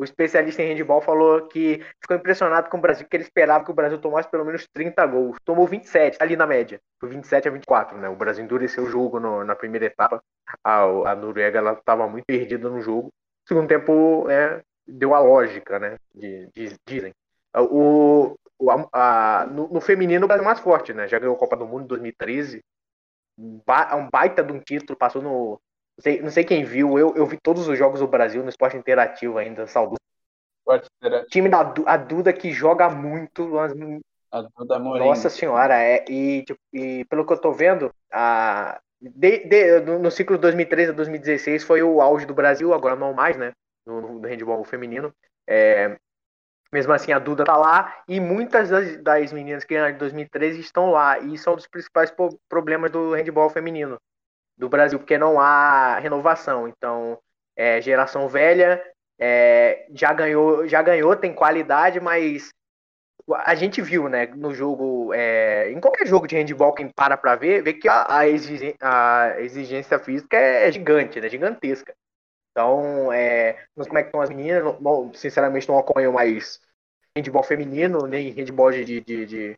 Speaker 8: o especialista em handball falou que ficou impressionado com o Brasil, que ele esperava que o Brasil tomasse pelo menos 30 gols. Tomou 27, ali na média. Foi 27 a 24, né? O Brasil endureceu o jogo no, na primeira etapa. A, a Noruega ela estava muito perdida no jogo. Segundo tempo, é, deu a lógica, né? De, de, dizem. O, o a, no, no, feminino, o Brasil é mais forte, né? Já ganhou a Copa do Mundo em 2013. Ba, um baita de um título, passou no, sei, não sei quem viu, eu, eu vi todos os jogos do Brasil no esporte interativo ainda, salvo. Time da a Duda que joga muito.
Speaker 4: A Duda Morim.
Speaker 8: Nossa senhora, é, e, tipo, e pelo que eu tô vendo, a, de, de, no ciclo 2013 a 2016 foi o auge do Brasil, agora não mais, né? No, no handball feminino. É, mesmo assim, a Duda tá lá e muitas das, das meninas que ganharam de 2013 estão lá. E são dos principais problemas do handball feminino do Brasil, porque não há renovação. Então, é, geração velha é, já ganhou, já ganhou, tem qualidade, mas a gente viu, né, no jogo, é, em qualquer jogo de handball, quem para para ver, vê que a, a, exigência, a, exigência, física é gigante, né, gigantesca. Então, é, não sei como é que estão as meninas, não, sinceramente não acompanho mais handball feminino, nem handball de, de, de,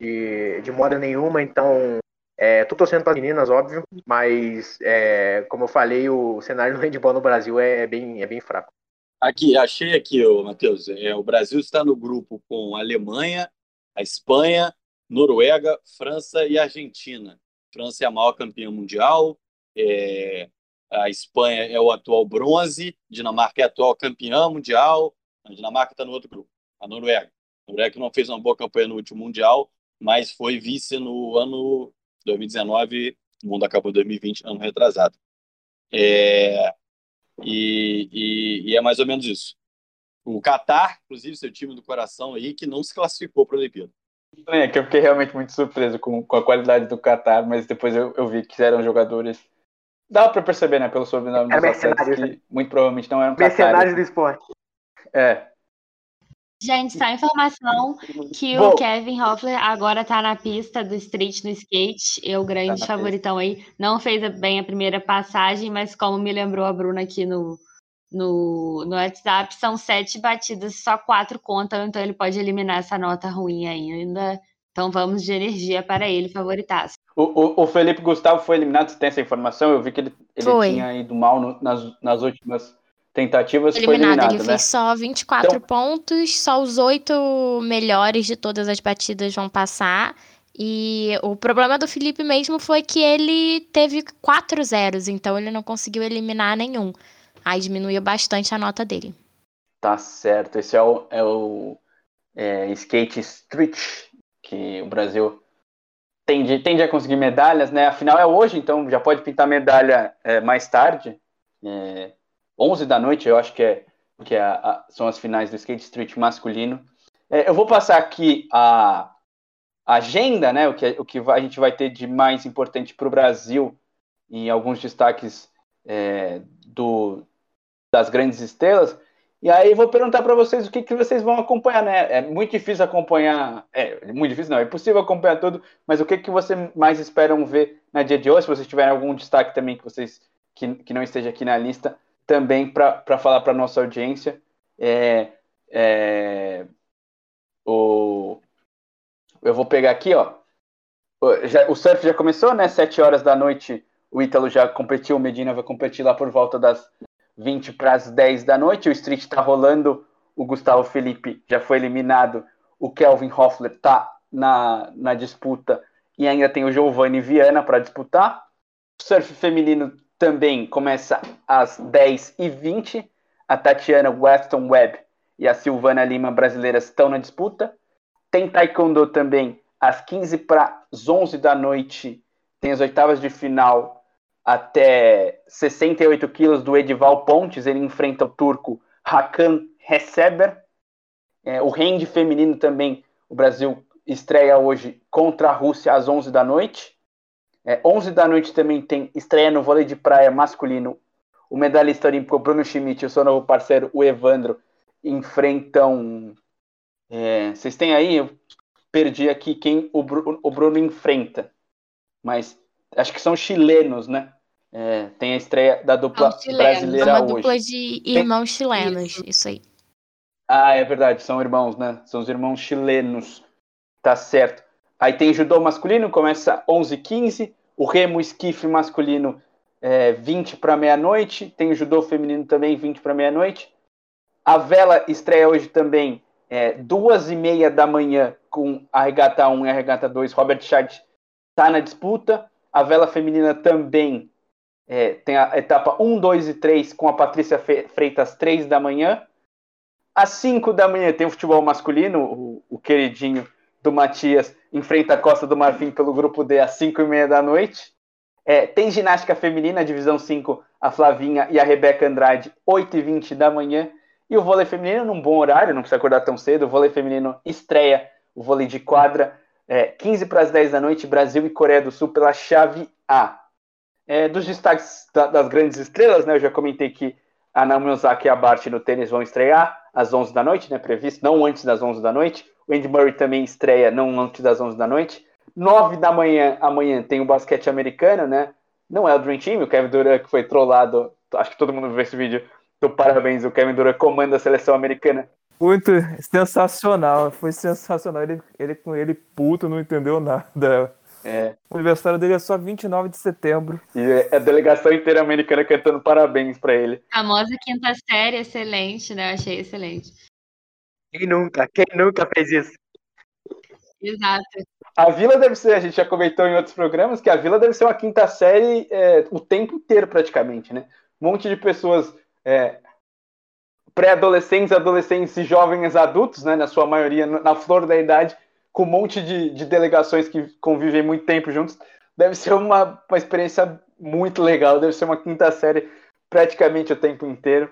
Speaker 8: de, de moda nenhuma, então é, tô torcendo para as meninas, óbvio, mas é, como eu falei, o cenário do handball no Brasil é, é bem, é bem fraco.
Speaker 9: Aqui, achei aqui, Matheus. É, o Brasil está no grupo com a Alemanha, a Espanha, Noruega, França e Argentina. França é a maior campeã mundial, é, a Espanha é o atual bronze, Dinamarca é a atual campeã mundial, a Dinamarca está no outro grupo, a Noruega. A Noruega não fez uma boa campanha no último mundial, mas foi vice no ano 2019, o mundo acabou em 2020, ano retrasado. É, e, e, e, é mais ou menos isso. O Qatar, inclusive, seu time do coração aí, que não se classificou para a Olimpíada.
Speaker 4: É, que eu fiquei realmente muito surpreso com, com a qualidade do Qatar, mas depois eu, eu vi que eram jogadores. Dá para perceber, né, pelo sobrenome dos atletas, que né? muito provavelmente não eram
Speaker 8: Mercenários do esporte.
Speaker 4: É.
Speaker 6: Gente, só informação que Bom, o Kevin Hoffler agora tá na pista do street no skate. Eu, grande tá favoritão aí. Não fez bem a primeira passagem, mas como me lembrou a Bruna aqui no, no, no WhatsApp, são sete batidas, só quatro contam, então ele pode eliminar essa nota ruim ainda. Então vamos de energia para ele, favoritaço.
Speaker 4: O, o, o Felipe Gustavo foi eliminado, você tem essa informação? Eu vi que ele, ele tinha ido mal no, nas, nas últimas tentativas eliminado, foi eliminado,
Speaker 7: ele
Speaker 4: né?
Speaker 7: fez só 24 então... pontos, só os oito melhores de todas as batidas vão passar. E o problema do Felipe mesmo foi que ele teve quatro zeros, então ele não conseguiu eliminar nenhum. Aí diminuiu bastante a nota dele.
Speaker 4: Tá certo, esse é o, é o é, skate street que o Brasil tende, tende a conseguir medalhas, né? Afinal é hoje, então já pode pintar medalha é, mais tarde. É, 11 da noite, eu acho que, é, que é a, são as finais do skate street masculino. É, eu vou passar aqui a, agenda, né, o que, o que a gente vai ter de mais importante para o Brasil em alguns destaques é, do, das grandes estrelas. E aí vou perguntar para vocês o que, que vocês vão acompanhar, né? É muito difícil acompanhar, é muito difícil não, é impossível acompanhar tudo, mas o que, que vocês mais esperam ver na dia de hoje? Se vocês tiverem algum destaque também que vocês que, que não esteja aqui na lista, também para falar para nossa audiência. É, é, o, eu vou pegar aqui, ó. Já, o surf já começou, né? Sete horas da noite o Ítalo já competiu, o Medina vai competir lá por volta das 20 para as 10 da noite. O Street está rolando, o Gustavo Felipe já foi eliminado, o Kelvin Hoffler está na, na disputa e ainda tem o Giovanni Viana para disputar. O surf feminino também começa às 10h20. A Tatiana Weston Webb e a Silvana Lima brasileiras estão na disputa. Tem Taekwondo também às 15 para as 11 da noite. Tem as oitavas de final até 68 quilos do Edival Pontes. Ele enfrenta o turco Hakan Reseber. É, o hand feminino também, o Brasil estreia hoje contra a Rússia às 11 da noite. É, 11 da noite também tem estreia no vôlei de praia masculino. O medalhista olímpico Bruno Schmidt e o seu novo parceiro, o Evandro, enfrentam. É, vocês têm aí? Eu perdi aqui quem o, Bruno, o Bruno enfrenta. Mas acho que são chilenos, né? É, tem a estreia da dupla brasileira
Speaker 7: uma
Speaker 4: hoje.
Speaker 7: dupla de irmãos tem... chilenos, isso aí.
Speaker 4: Ah, é verdade, são irmãos, né? São os irmãos chilenos. Tá certo. Aí tem judô masculino, começa 11h15. O remo esquife masculino, é, 20 para meia-noite. Tem o judô feminino também, 20 para meia-noite. A vela estreia hoje também, é, duas e meia da manhã, com a regata 1 e a regata 2. Robert Chart está na disputa. A vela feminina também é, tem a etapa 1, 2 e 3 com a Patrícia Freitas, 3 da manhã. Às 5 da manhã tem o futebol masculino, o, o queridinho do Matias enfrenta a Costa do Marfim pelo grupo D às 5 e meia da noite. É, tem ginástica feminina, divisão 5, a Flavinha e a Rebeca Andrade, 8 e 20 da manhã. E o vôlei feminino num bom horário, não precisa acordar tão cedo. O vôlei feminino estreia o vôlei de quadra, é, 15 para as 10 da noite, Brasil e Coreia do Sul pela chave A. É, dos destaques da, das grandes estrelas, né, eu já comentei que a Naomi Osaka e a Bart no tênis vão estrear às 11 da noite, né, previsto, não antes das 11 da noite. O Andy Murray também estreia não antes das 11 da noite. 9 da manhã, amanhã, tem o basquete americano, né? Não é o Dream Team, o Kevin Durant que foi trollado. Acho que todo mundo viu esse vídeo. Do parabéns, o Kevin Durant comanda a seleção americana.
Speaker 10: Muito sensacional, foi sensacional. Ele, ele com ele puto, não entendeu nada.
Speaker 4: É.
Speaker 10: O aniversário dele é só 29 de setembro.
Speaker 4: E é a delegação inteira americana cantando parabéns para ele.
Speaker 6: A famosa quinta série, excelente, né? Achei excelente.
Speaker 8: Quem nunca? Quem nunca fez isso?
Speaker 6: Exato.
Speaker 4: A Vila deve ser, a gente já comentou em outros programas, que a Vila deve ser uma quinta série é, o tempo inteiro praticamente, né? Um monte de pessoas é, pré-adolescentes, adolescentes e jovens adultos, né? Na sua maioria, na flor da idade, com um monte de, de delegações que convivem muito tempo juntos. Deve ser uma, uma experiência muito legal, deve ser uma quinta série praticamente o tempo inteiro.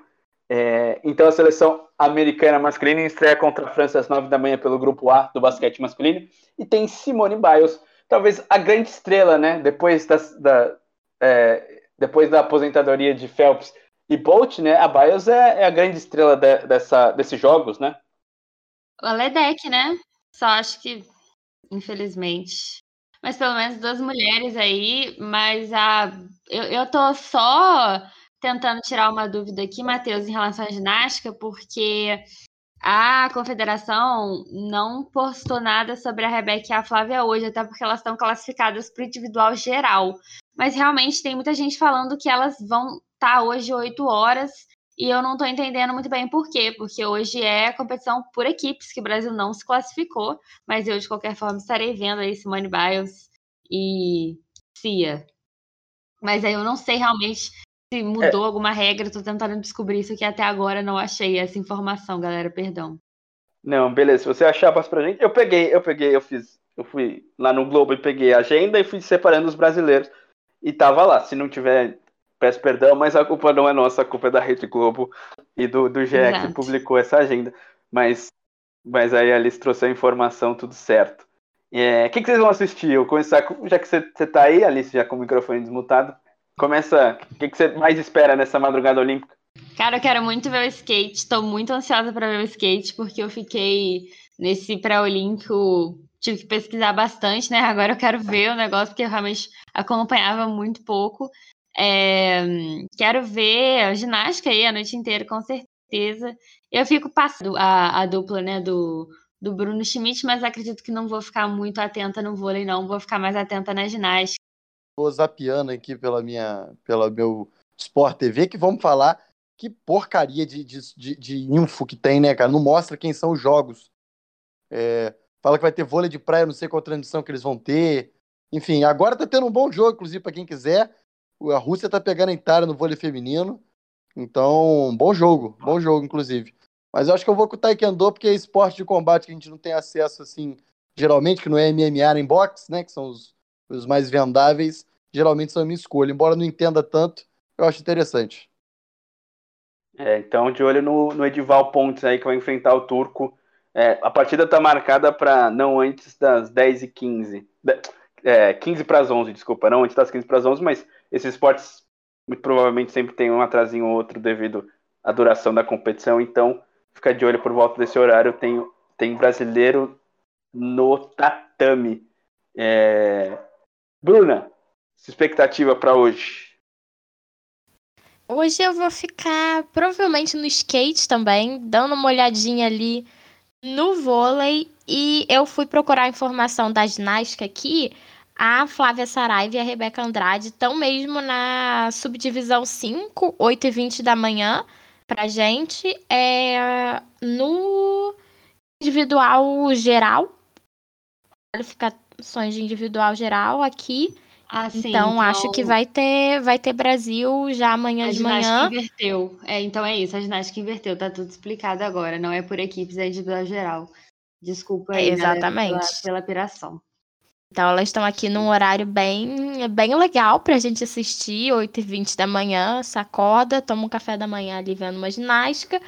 Speaker 4: É, então a seleção americana masculina estreia contra a França às 9 da manhã pelo grupo A do basquete masculino. E tem Simone Biles, talvez a grande estrela, né? Depois, das, da, é, depois da aposentadoria de Phelps e Bolt, né? A Biles é, é a grande estrela de, dessa, desses jogos, né?
Speaker 6: O Aledec, né? Só acho que, infelizmente. Mas pelo menos duas mulheres aí, mas a. Eu, eu tô só tentando tirar uma dúvida aqui, Matheus, em relação à ginástica, porque a confederação não postou nada sobre a Rebeca e a Flávia hoje, até porque elas estão classificadas para o individual geral. Mas realmente tem muita gente falando que elas vão estar tá hoje 8 horas e eu não estou entendendo muito bem por quê, porque hoje é competição por equipes, que o Brasil não se classificou, mas eu, de qualquer forma, estarei vendo aí Simone Biles e Cia. Mas aí eu não sei realmente se mudou é. alguma regra, tô tentando descobrir isso aqui até agora, não achei essa informação, galera, perdão.
Speaker 4: Não, beleza, se você achar, passa pra gente. Eu peguei, eu peguei, eu fiz, eu fui lá no Globo e peguei a agenda e fui separando os brasileiros e tava lá. Se não tiver, peço perdão, mas a culpa não é nossa, a culpa é da Rede Globo e do, do GE que publicou essa agenda. Mas, mas aí a Alice trouxe a informação, tudo certo. O é, que, que vocês vão assistir? Eu começar, já que você, você tá aí, Alice, já com o microfone desmutado, Começa. O que, que você mais espera nessa madrugada olímpica?
Speaker 6: Cara, eu quero muito ver o skate. Estou muito ansiosa para ver o skate, porque eu fiquei nesse pré-olímpico. Tive que pesquisar bastante, né? Agora eu quero ver o negócio, porque eu realmente acompanhava muito pouco. É, quero ver a ginástica aí a noite inteira, com certeza. Eu fico passando a, a dupla, né, do, do Bruno Schmidt, mas acredito que não vou ficar muito atenta no vôlei, não. Vou ficar mais atenta na ginástica
Speaker 5: tô zapeando aqui pela minha, pela meu Sport TV, que vamos falar que porcaria de, de, de, de info que tem, né, cara? Não mostra quem são os jogos. É, fala que vai ter vôlei de praia, não sei qual transmissão que eles vão ter. Enfim, agora tá tendo um bom jogo, inclusive, para quem quiser. A Rússia tá pegando a Itália no vôlei feminino. Então, bom jogo, bom jogo, inclusive. Mas eu acho que eu vou com o Taekwondo, porque é esporte de combate que a gente não tem acesso, assim, geralmente, que não é MMA em boxe, né? Que são os, os mais vendáveis geralmente são a minha escolha. Embora não entenda tanto, eu acho interessante.
Speaker 4: É, então, de olho no, no Edival Pontes aí, que vai enfrentar o Turco. É, a partida está marcada para não antes das 10h15. É, 15 para as 11, desculpa, não antes das 15 para as 11, mas esses esportes muito provavelmente sempre tem um atrasinho ou outro devido à duração da competição, então fica de olho por volta desse horário. Tem, tem brasileiro no tatame. É... Bruna, expectativa para hoje?
Speaker 7: Hoje eu vou ficar provavelmente no skate também, dando uma olhadinha ali no vôlei. E eu fui procurar informação da ginástica aqui. A Flávia Saraiva e a Rebeca Andrade estão mesmo na subdivisão 5, 8 e 20 da manhã, pra gente. É, no individual geral, qualificações de individual geral aqui. Ah, sim, então, então, acho que vai ter, vai ter Brasil já amanhã de manhã.
Speaker 6: A ginástica inverteu. É, então é isso, a ginástica inverteu, tá tudo explicado agora. Não é por equipes, é individual geral. Desculpa aí,
Speaker 7: Exatamente.
Speaker 6: Pela, pela piração.
Speaker 7: Então elas estão aqui num horário bem, bem legal pra gente assistir, 8h20 da manhã, sacoda, toma um café da manhã ali vendo uma ginástica.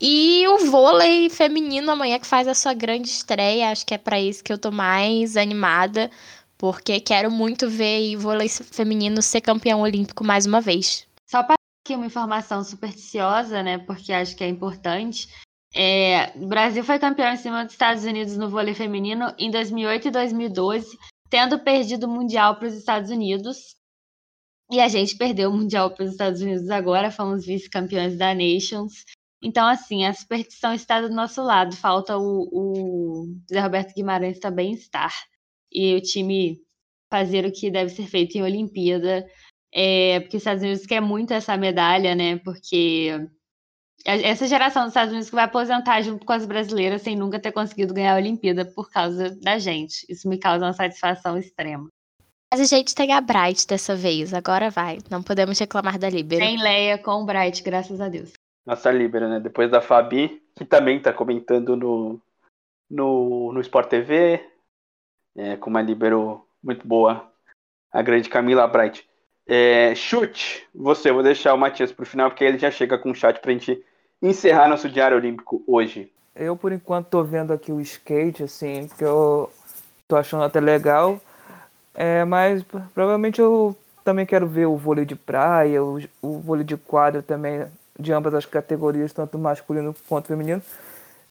Speaker 7: E o vôlei feminino amanhã que faz a sua grande estreia, acho que é para isso que eu tô mais animada porque quero muito ver o vôlei feminino ser campeão olímpico mais uma vez.
Speaker 6: Só para aqui uma informação supersticiosa, né? Porque acho que é importante. É, o Brasil foi campeão em cima dos Estados Unidos no vôlei feminino em 2008 e 2012, tendo perdido o Mundial para os Estados Unidos. E a gente perdeu o Mundial para os Estados Unidos agora, fomos vice-campeões da Nations. Então, assim, a superstição está do nosso lado. Falta o, o Zé Roberto Guimarães também estar e o time fazer o que deve ser feito em Olimpíada. É, porque os Estados Unidos quer muito essa medalha, né? Porque essa geração dos Estados Unidos que vai aposentar junto com as brasileiras sem nunca ter conseguido ganhar a Olimpíada por causa da gente. Isso me causa uma satisfação extrema.
Speaker 7: Mas a gente tem a Bright dessa vez, agora vai. Não podemos reclamar da Libera.
Speaker 6: Tem Leia com o Bright, graças a Deus.
Speaker 4: Nossa Libera, né? Depois da Fabi, que também tá comentando no, no, no Sport TV, é, com uma libero muito boa, a grande Camila Bright. É, chute, você, vou deixar o Matias para o final, porque ele já chega com o chat para a gente encerrar nosso Diário Olímpico hoje.
Speaker 10: Eu, por enquanto, tô vendo aqui o skate, assim, que eu tô achando até legal, é, mas provavelmente eu também quero ver o vôlei de praia, o, o vôlei de quadra também, de ambas as categorias, tanto masculino quanto feminino.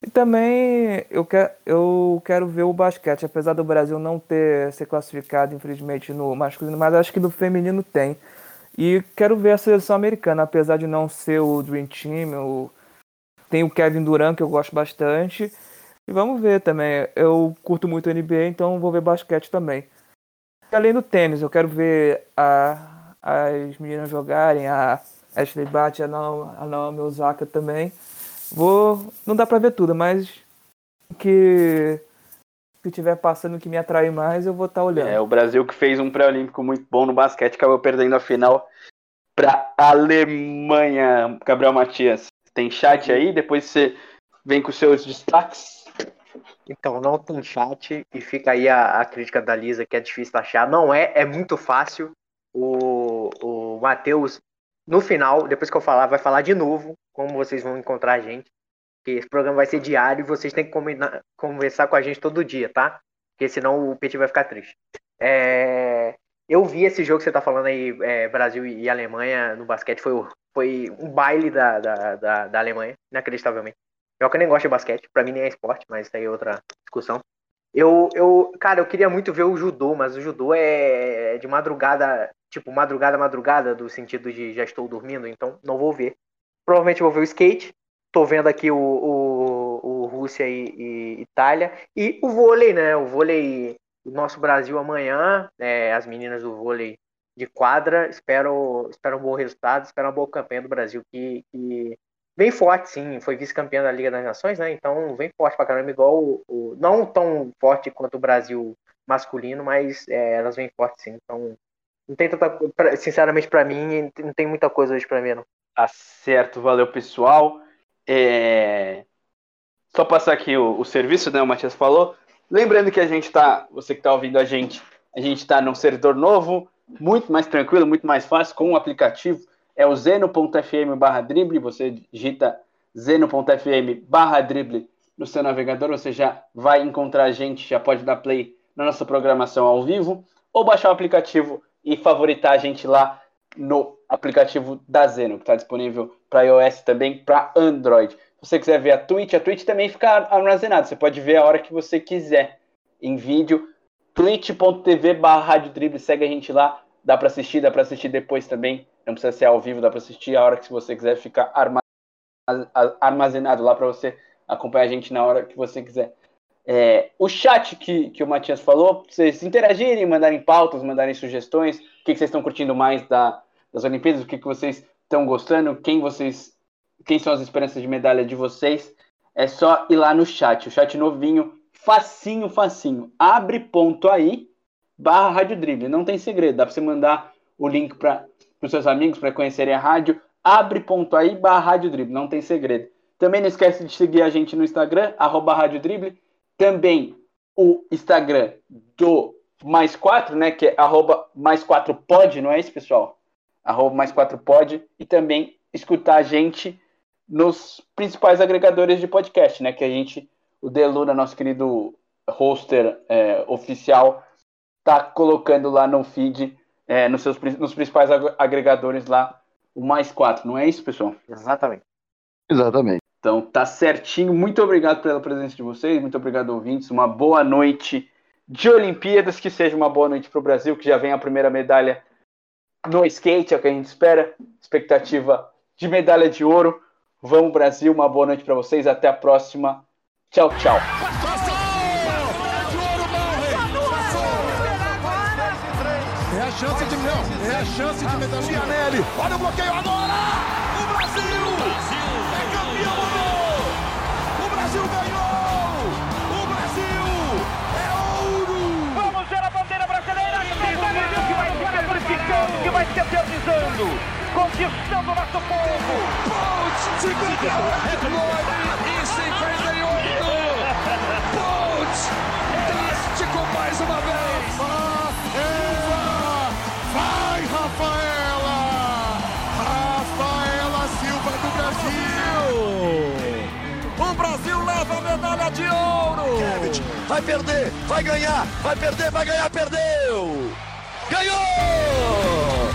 Speaker 10: E também eu, quer, eu quero ver o basquete, apesar do Brasil não ter ser classificado, infelizmente, no masculino, mas acho que no feminino tem. E quero ver a seleção americana, apesar de não ser o Dream Team, o... tem o Kevin Durant, que eu gosto bastante. E vamos ver também. Eu curto muito NBA, então vou ver basquete também. Além do tênis, eu quero ver a, as meninas jogarem, a Ashley Bate, a Naomi Osaka também. Vou. Não dá pra ver tudo, mas que se tiver passando que me atrai mais, eu vou estar tá olhando.
Speaker 4: É, o Brasil que fez um pré-olímpico muito bom no basquete, acabou perdendo a final para Alemanha. Gabriel Matias, tem chat aí? Depois você vem com seus destaques.
Speaker 8: Então, não tem chat e fica aí a, a crítica da Lisa, que é difícil achar. Não é, é muito fácil. O, o Matheus no final, depois que eu falar, vai falar de novo como vocês vão encontrar a gente. Porque esse programa vai ser diário e vocês têm que combinar, conversar com a gente todo dia, tá? Porque senão o Petit vai ficar triste. É... Eu vi esse jogo que você tá falando aí, é, Brasil e Alemanha no basquete, foi, foi um baile da, da, da, da Alemanha, inacreditavelmente. Eu que nem gosto de basquete, pra mim nem é esporte, mas isso aí é outra discussão. Eu, eu, cara, eu queria muito ver o judô, mas o judô é de madrugada tipo, madrugada, madrugada, do sentido de já estou dormindo, então não vou ver. Provavelmente vou ver o skate. Tô vendo aqui o, o, o Rússia e, e, Itália. E o vôlei, né? O vôlei, o nosso Brasil amanhã, é, as meninas do vôlei de quadra, espero, espero um bom resultado, espero uma boa campanha do Brasil, que, que vem forte, sim. Foi vice-campeã da Liga das Nações, né? Então vem forte pra caramba, igual o, o não tão forte quanto o Brasil masculino, mas é, elas vêm forte sim. Então não tem tanta. Sinceramente, para mim, não tem muita coisa hoje para mim, não.
Speaker 4: Tá certo, valeu, pessoal. É... Só passar aqui o, o, serviço, né? O Matias falou. Lembrando que a gente tá. Você que tá ouvindo a gente, a gente tá num servidor novo, muito mais tranquilo, muito mais fácil, com um aplicativo. É o zeno.fm barra drible. Você digita zeno.fm barra drible no seu navegador, você já vai encontrar a gente, já pode dar play na nossa programação ao vivo, ou baixar o aplicativo e favoritar a gente lá no aplicativo da Zeno, que está disponível para iOS também para Android. Se você quiser ver a Twitch, a Twitch também fica armazenada. Você pode ver a hora que você quiser em vídeo. twitch.tv barra segue a gente lá. Dá para assistir, dá para assistir depois também. Não precisa ser ao vivo, dá para assistir a hora que você quiser ficar armazenado lá para você acompanhar a gente na hora que você quiser. É, o chat que, que o Matias falou, vocês interagirem, mandarem pautas, mandarem sugestões, o que, que vocês estão curtindo mais da, das Olimpíadas, o que, que vocês estão gostando, quem vocês, quem são as esperanças de medalha de vocês, é só ir lá no chat, o chat novinho, facinho, facinho. Abre ponto aí, barra Rádio Drible, não tem segredo, dá para você mandar o link para os seus amigos para conhecerem a rádio, abre ponto aí, barra Rádio Drible, não tem segredo. Também não esquece de seguir a gente no Instagram, arroba Rádio Drible, também o Instagram do Mais 4, né? Que é arroba mais 4 pod, não é isso, pessoal? Arroba mais 4 pod. E também escutar a gente nos principais agregadores de podcast, né? Que a gente, o Deluna, nosso querido hoster é, oficial, tá colocando lá no feed, é, nos, seus, nos principais agregadores lá, o mais 4, não é isso, pessoal?
Speaker 8: Exatamente.
Speaker 5: Exatamente.
Speaker 4: Então, tá certinho. Muito obrigado pela presença de vocês, muito obrigado, ouvintes. Uma boa noite de Olimpíadas, que seja uma boa noite para o Brasil, que já vem a primeira medalha no skate, é o que a gente espera. Expectativa de medalha de ouro. Vamos, Brasil, uma boa noite para vocês. Até a próxima. Tchau, tchau.
Speaker 1: É a chance de medalha. Olha o bloqueio agora! Brasil ganhou! O Brasil é ouro!
Speaker 2: Vamos ver a bandeira brasileira! que vai se sacrificando, que vai se eternizando! Conquistando o nosso povo!
Speaker 1: Bolt, segura! É e se perdeu Bolt, drástico mais uma vez! Medalha de ouro!
Speaker 3: Vai perder, vai ganhar, vai perder, vai ganhar, perdeu! Ganhou!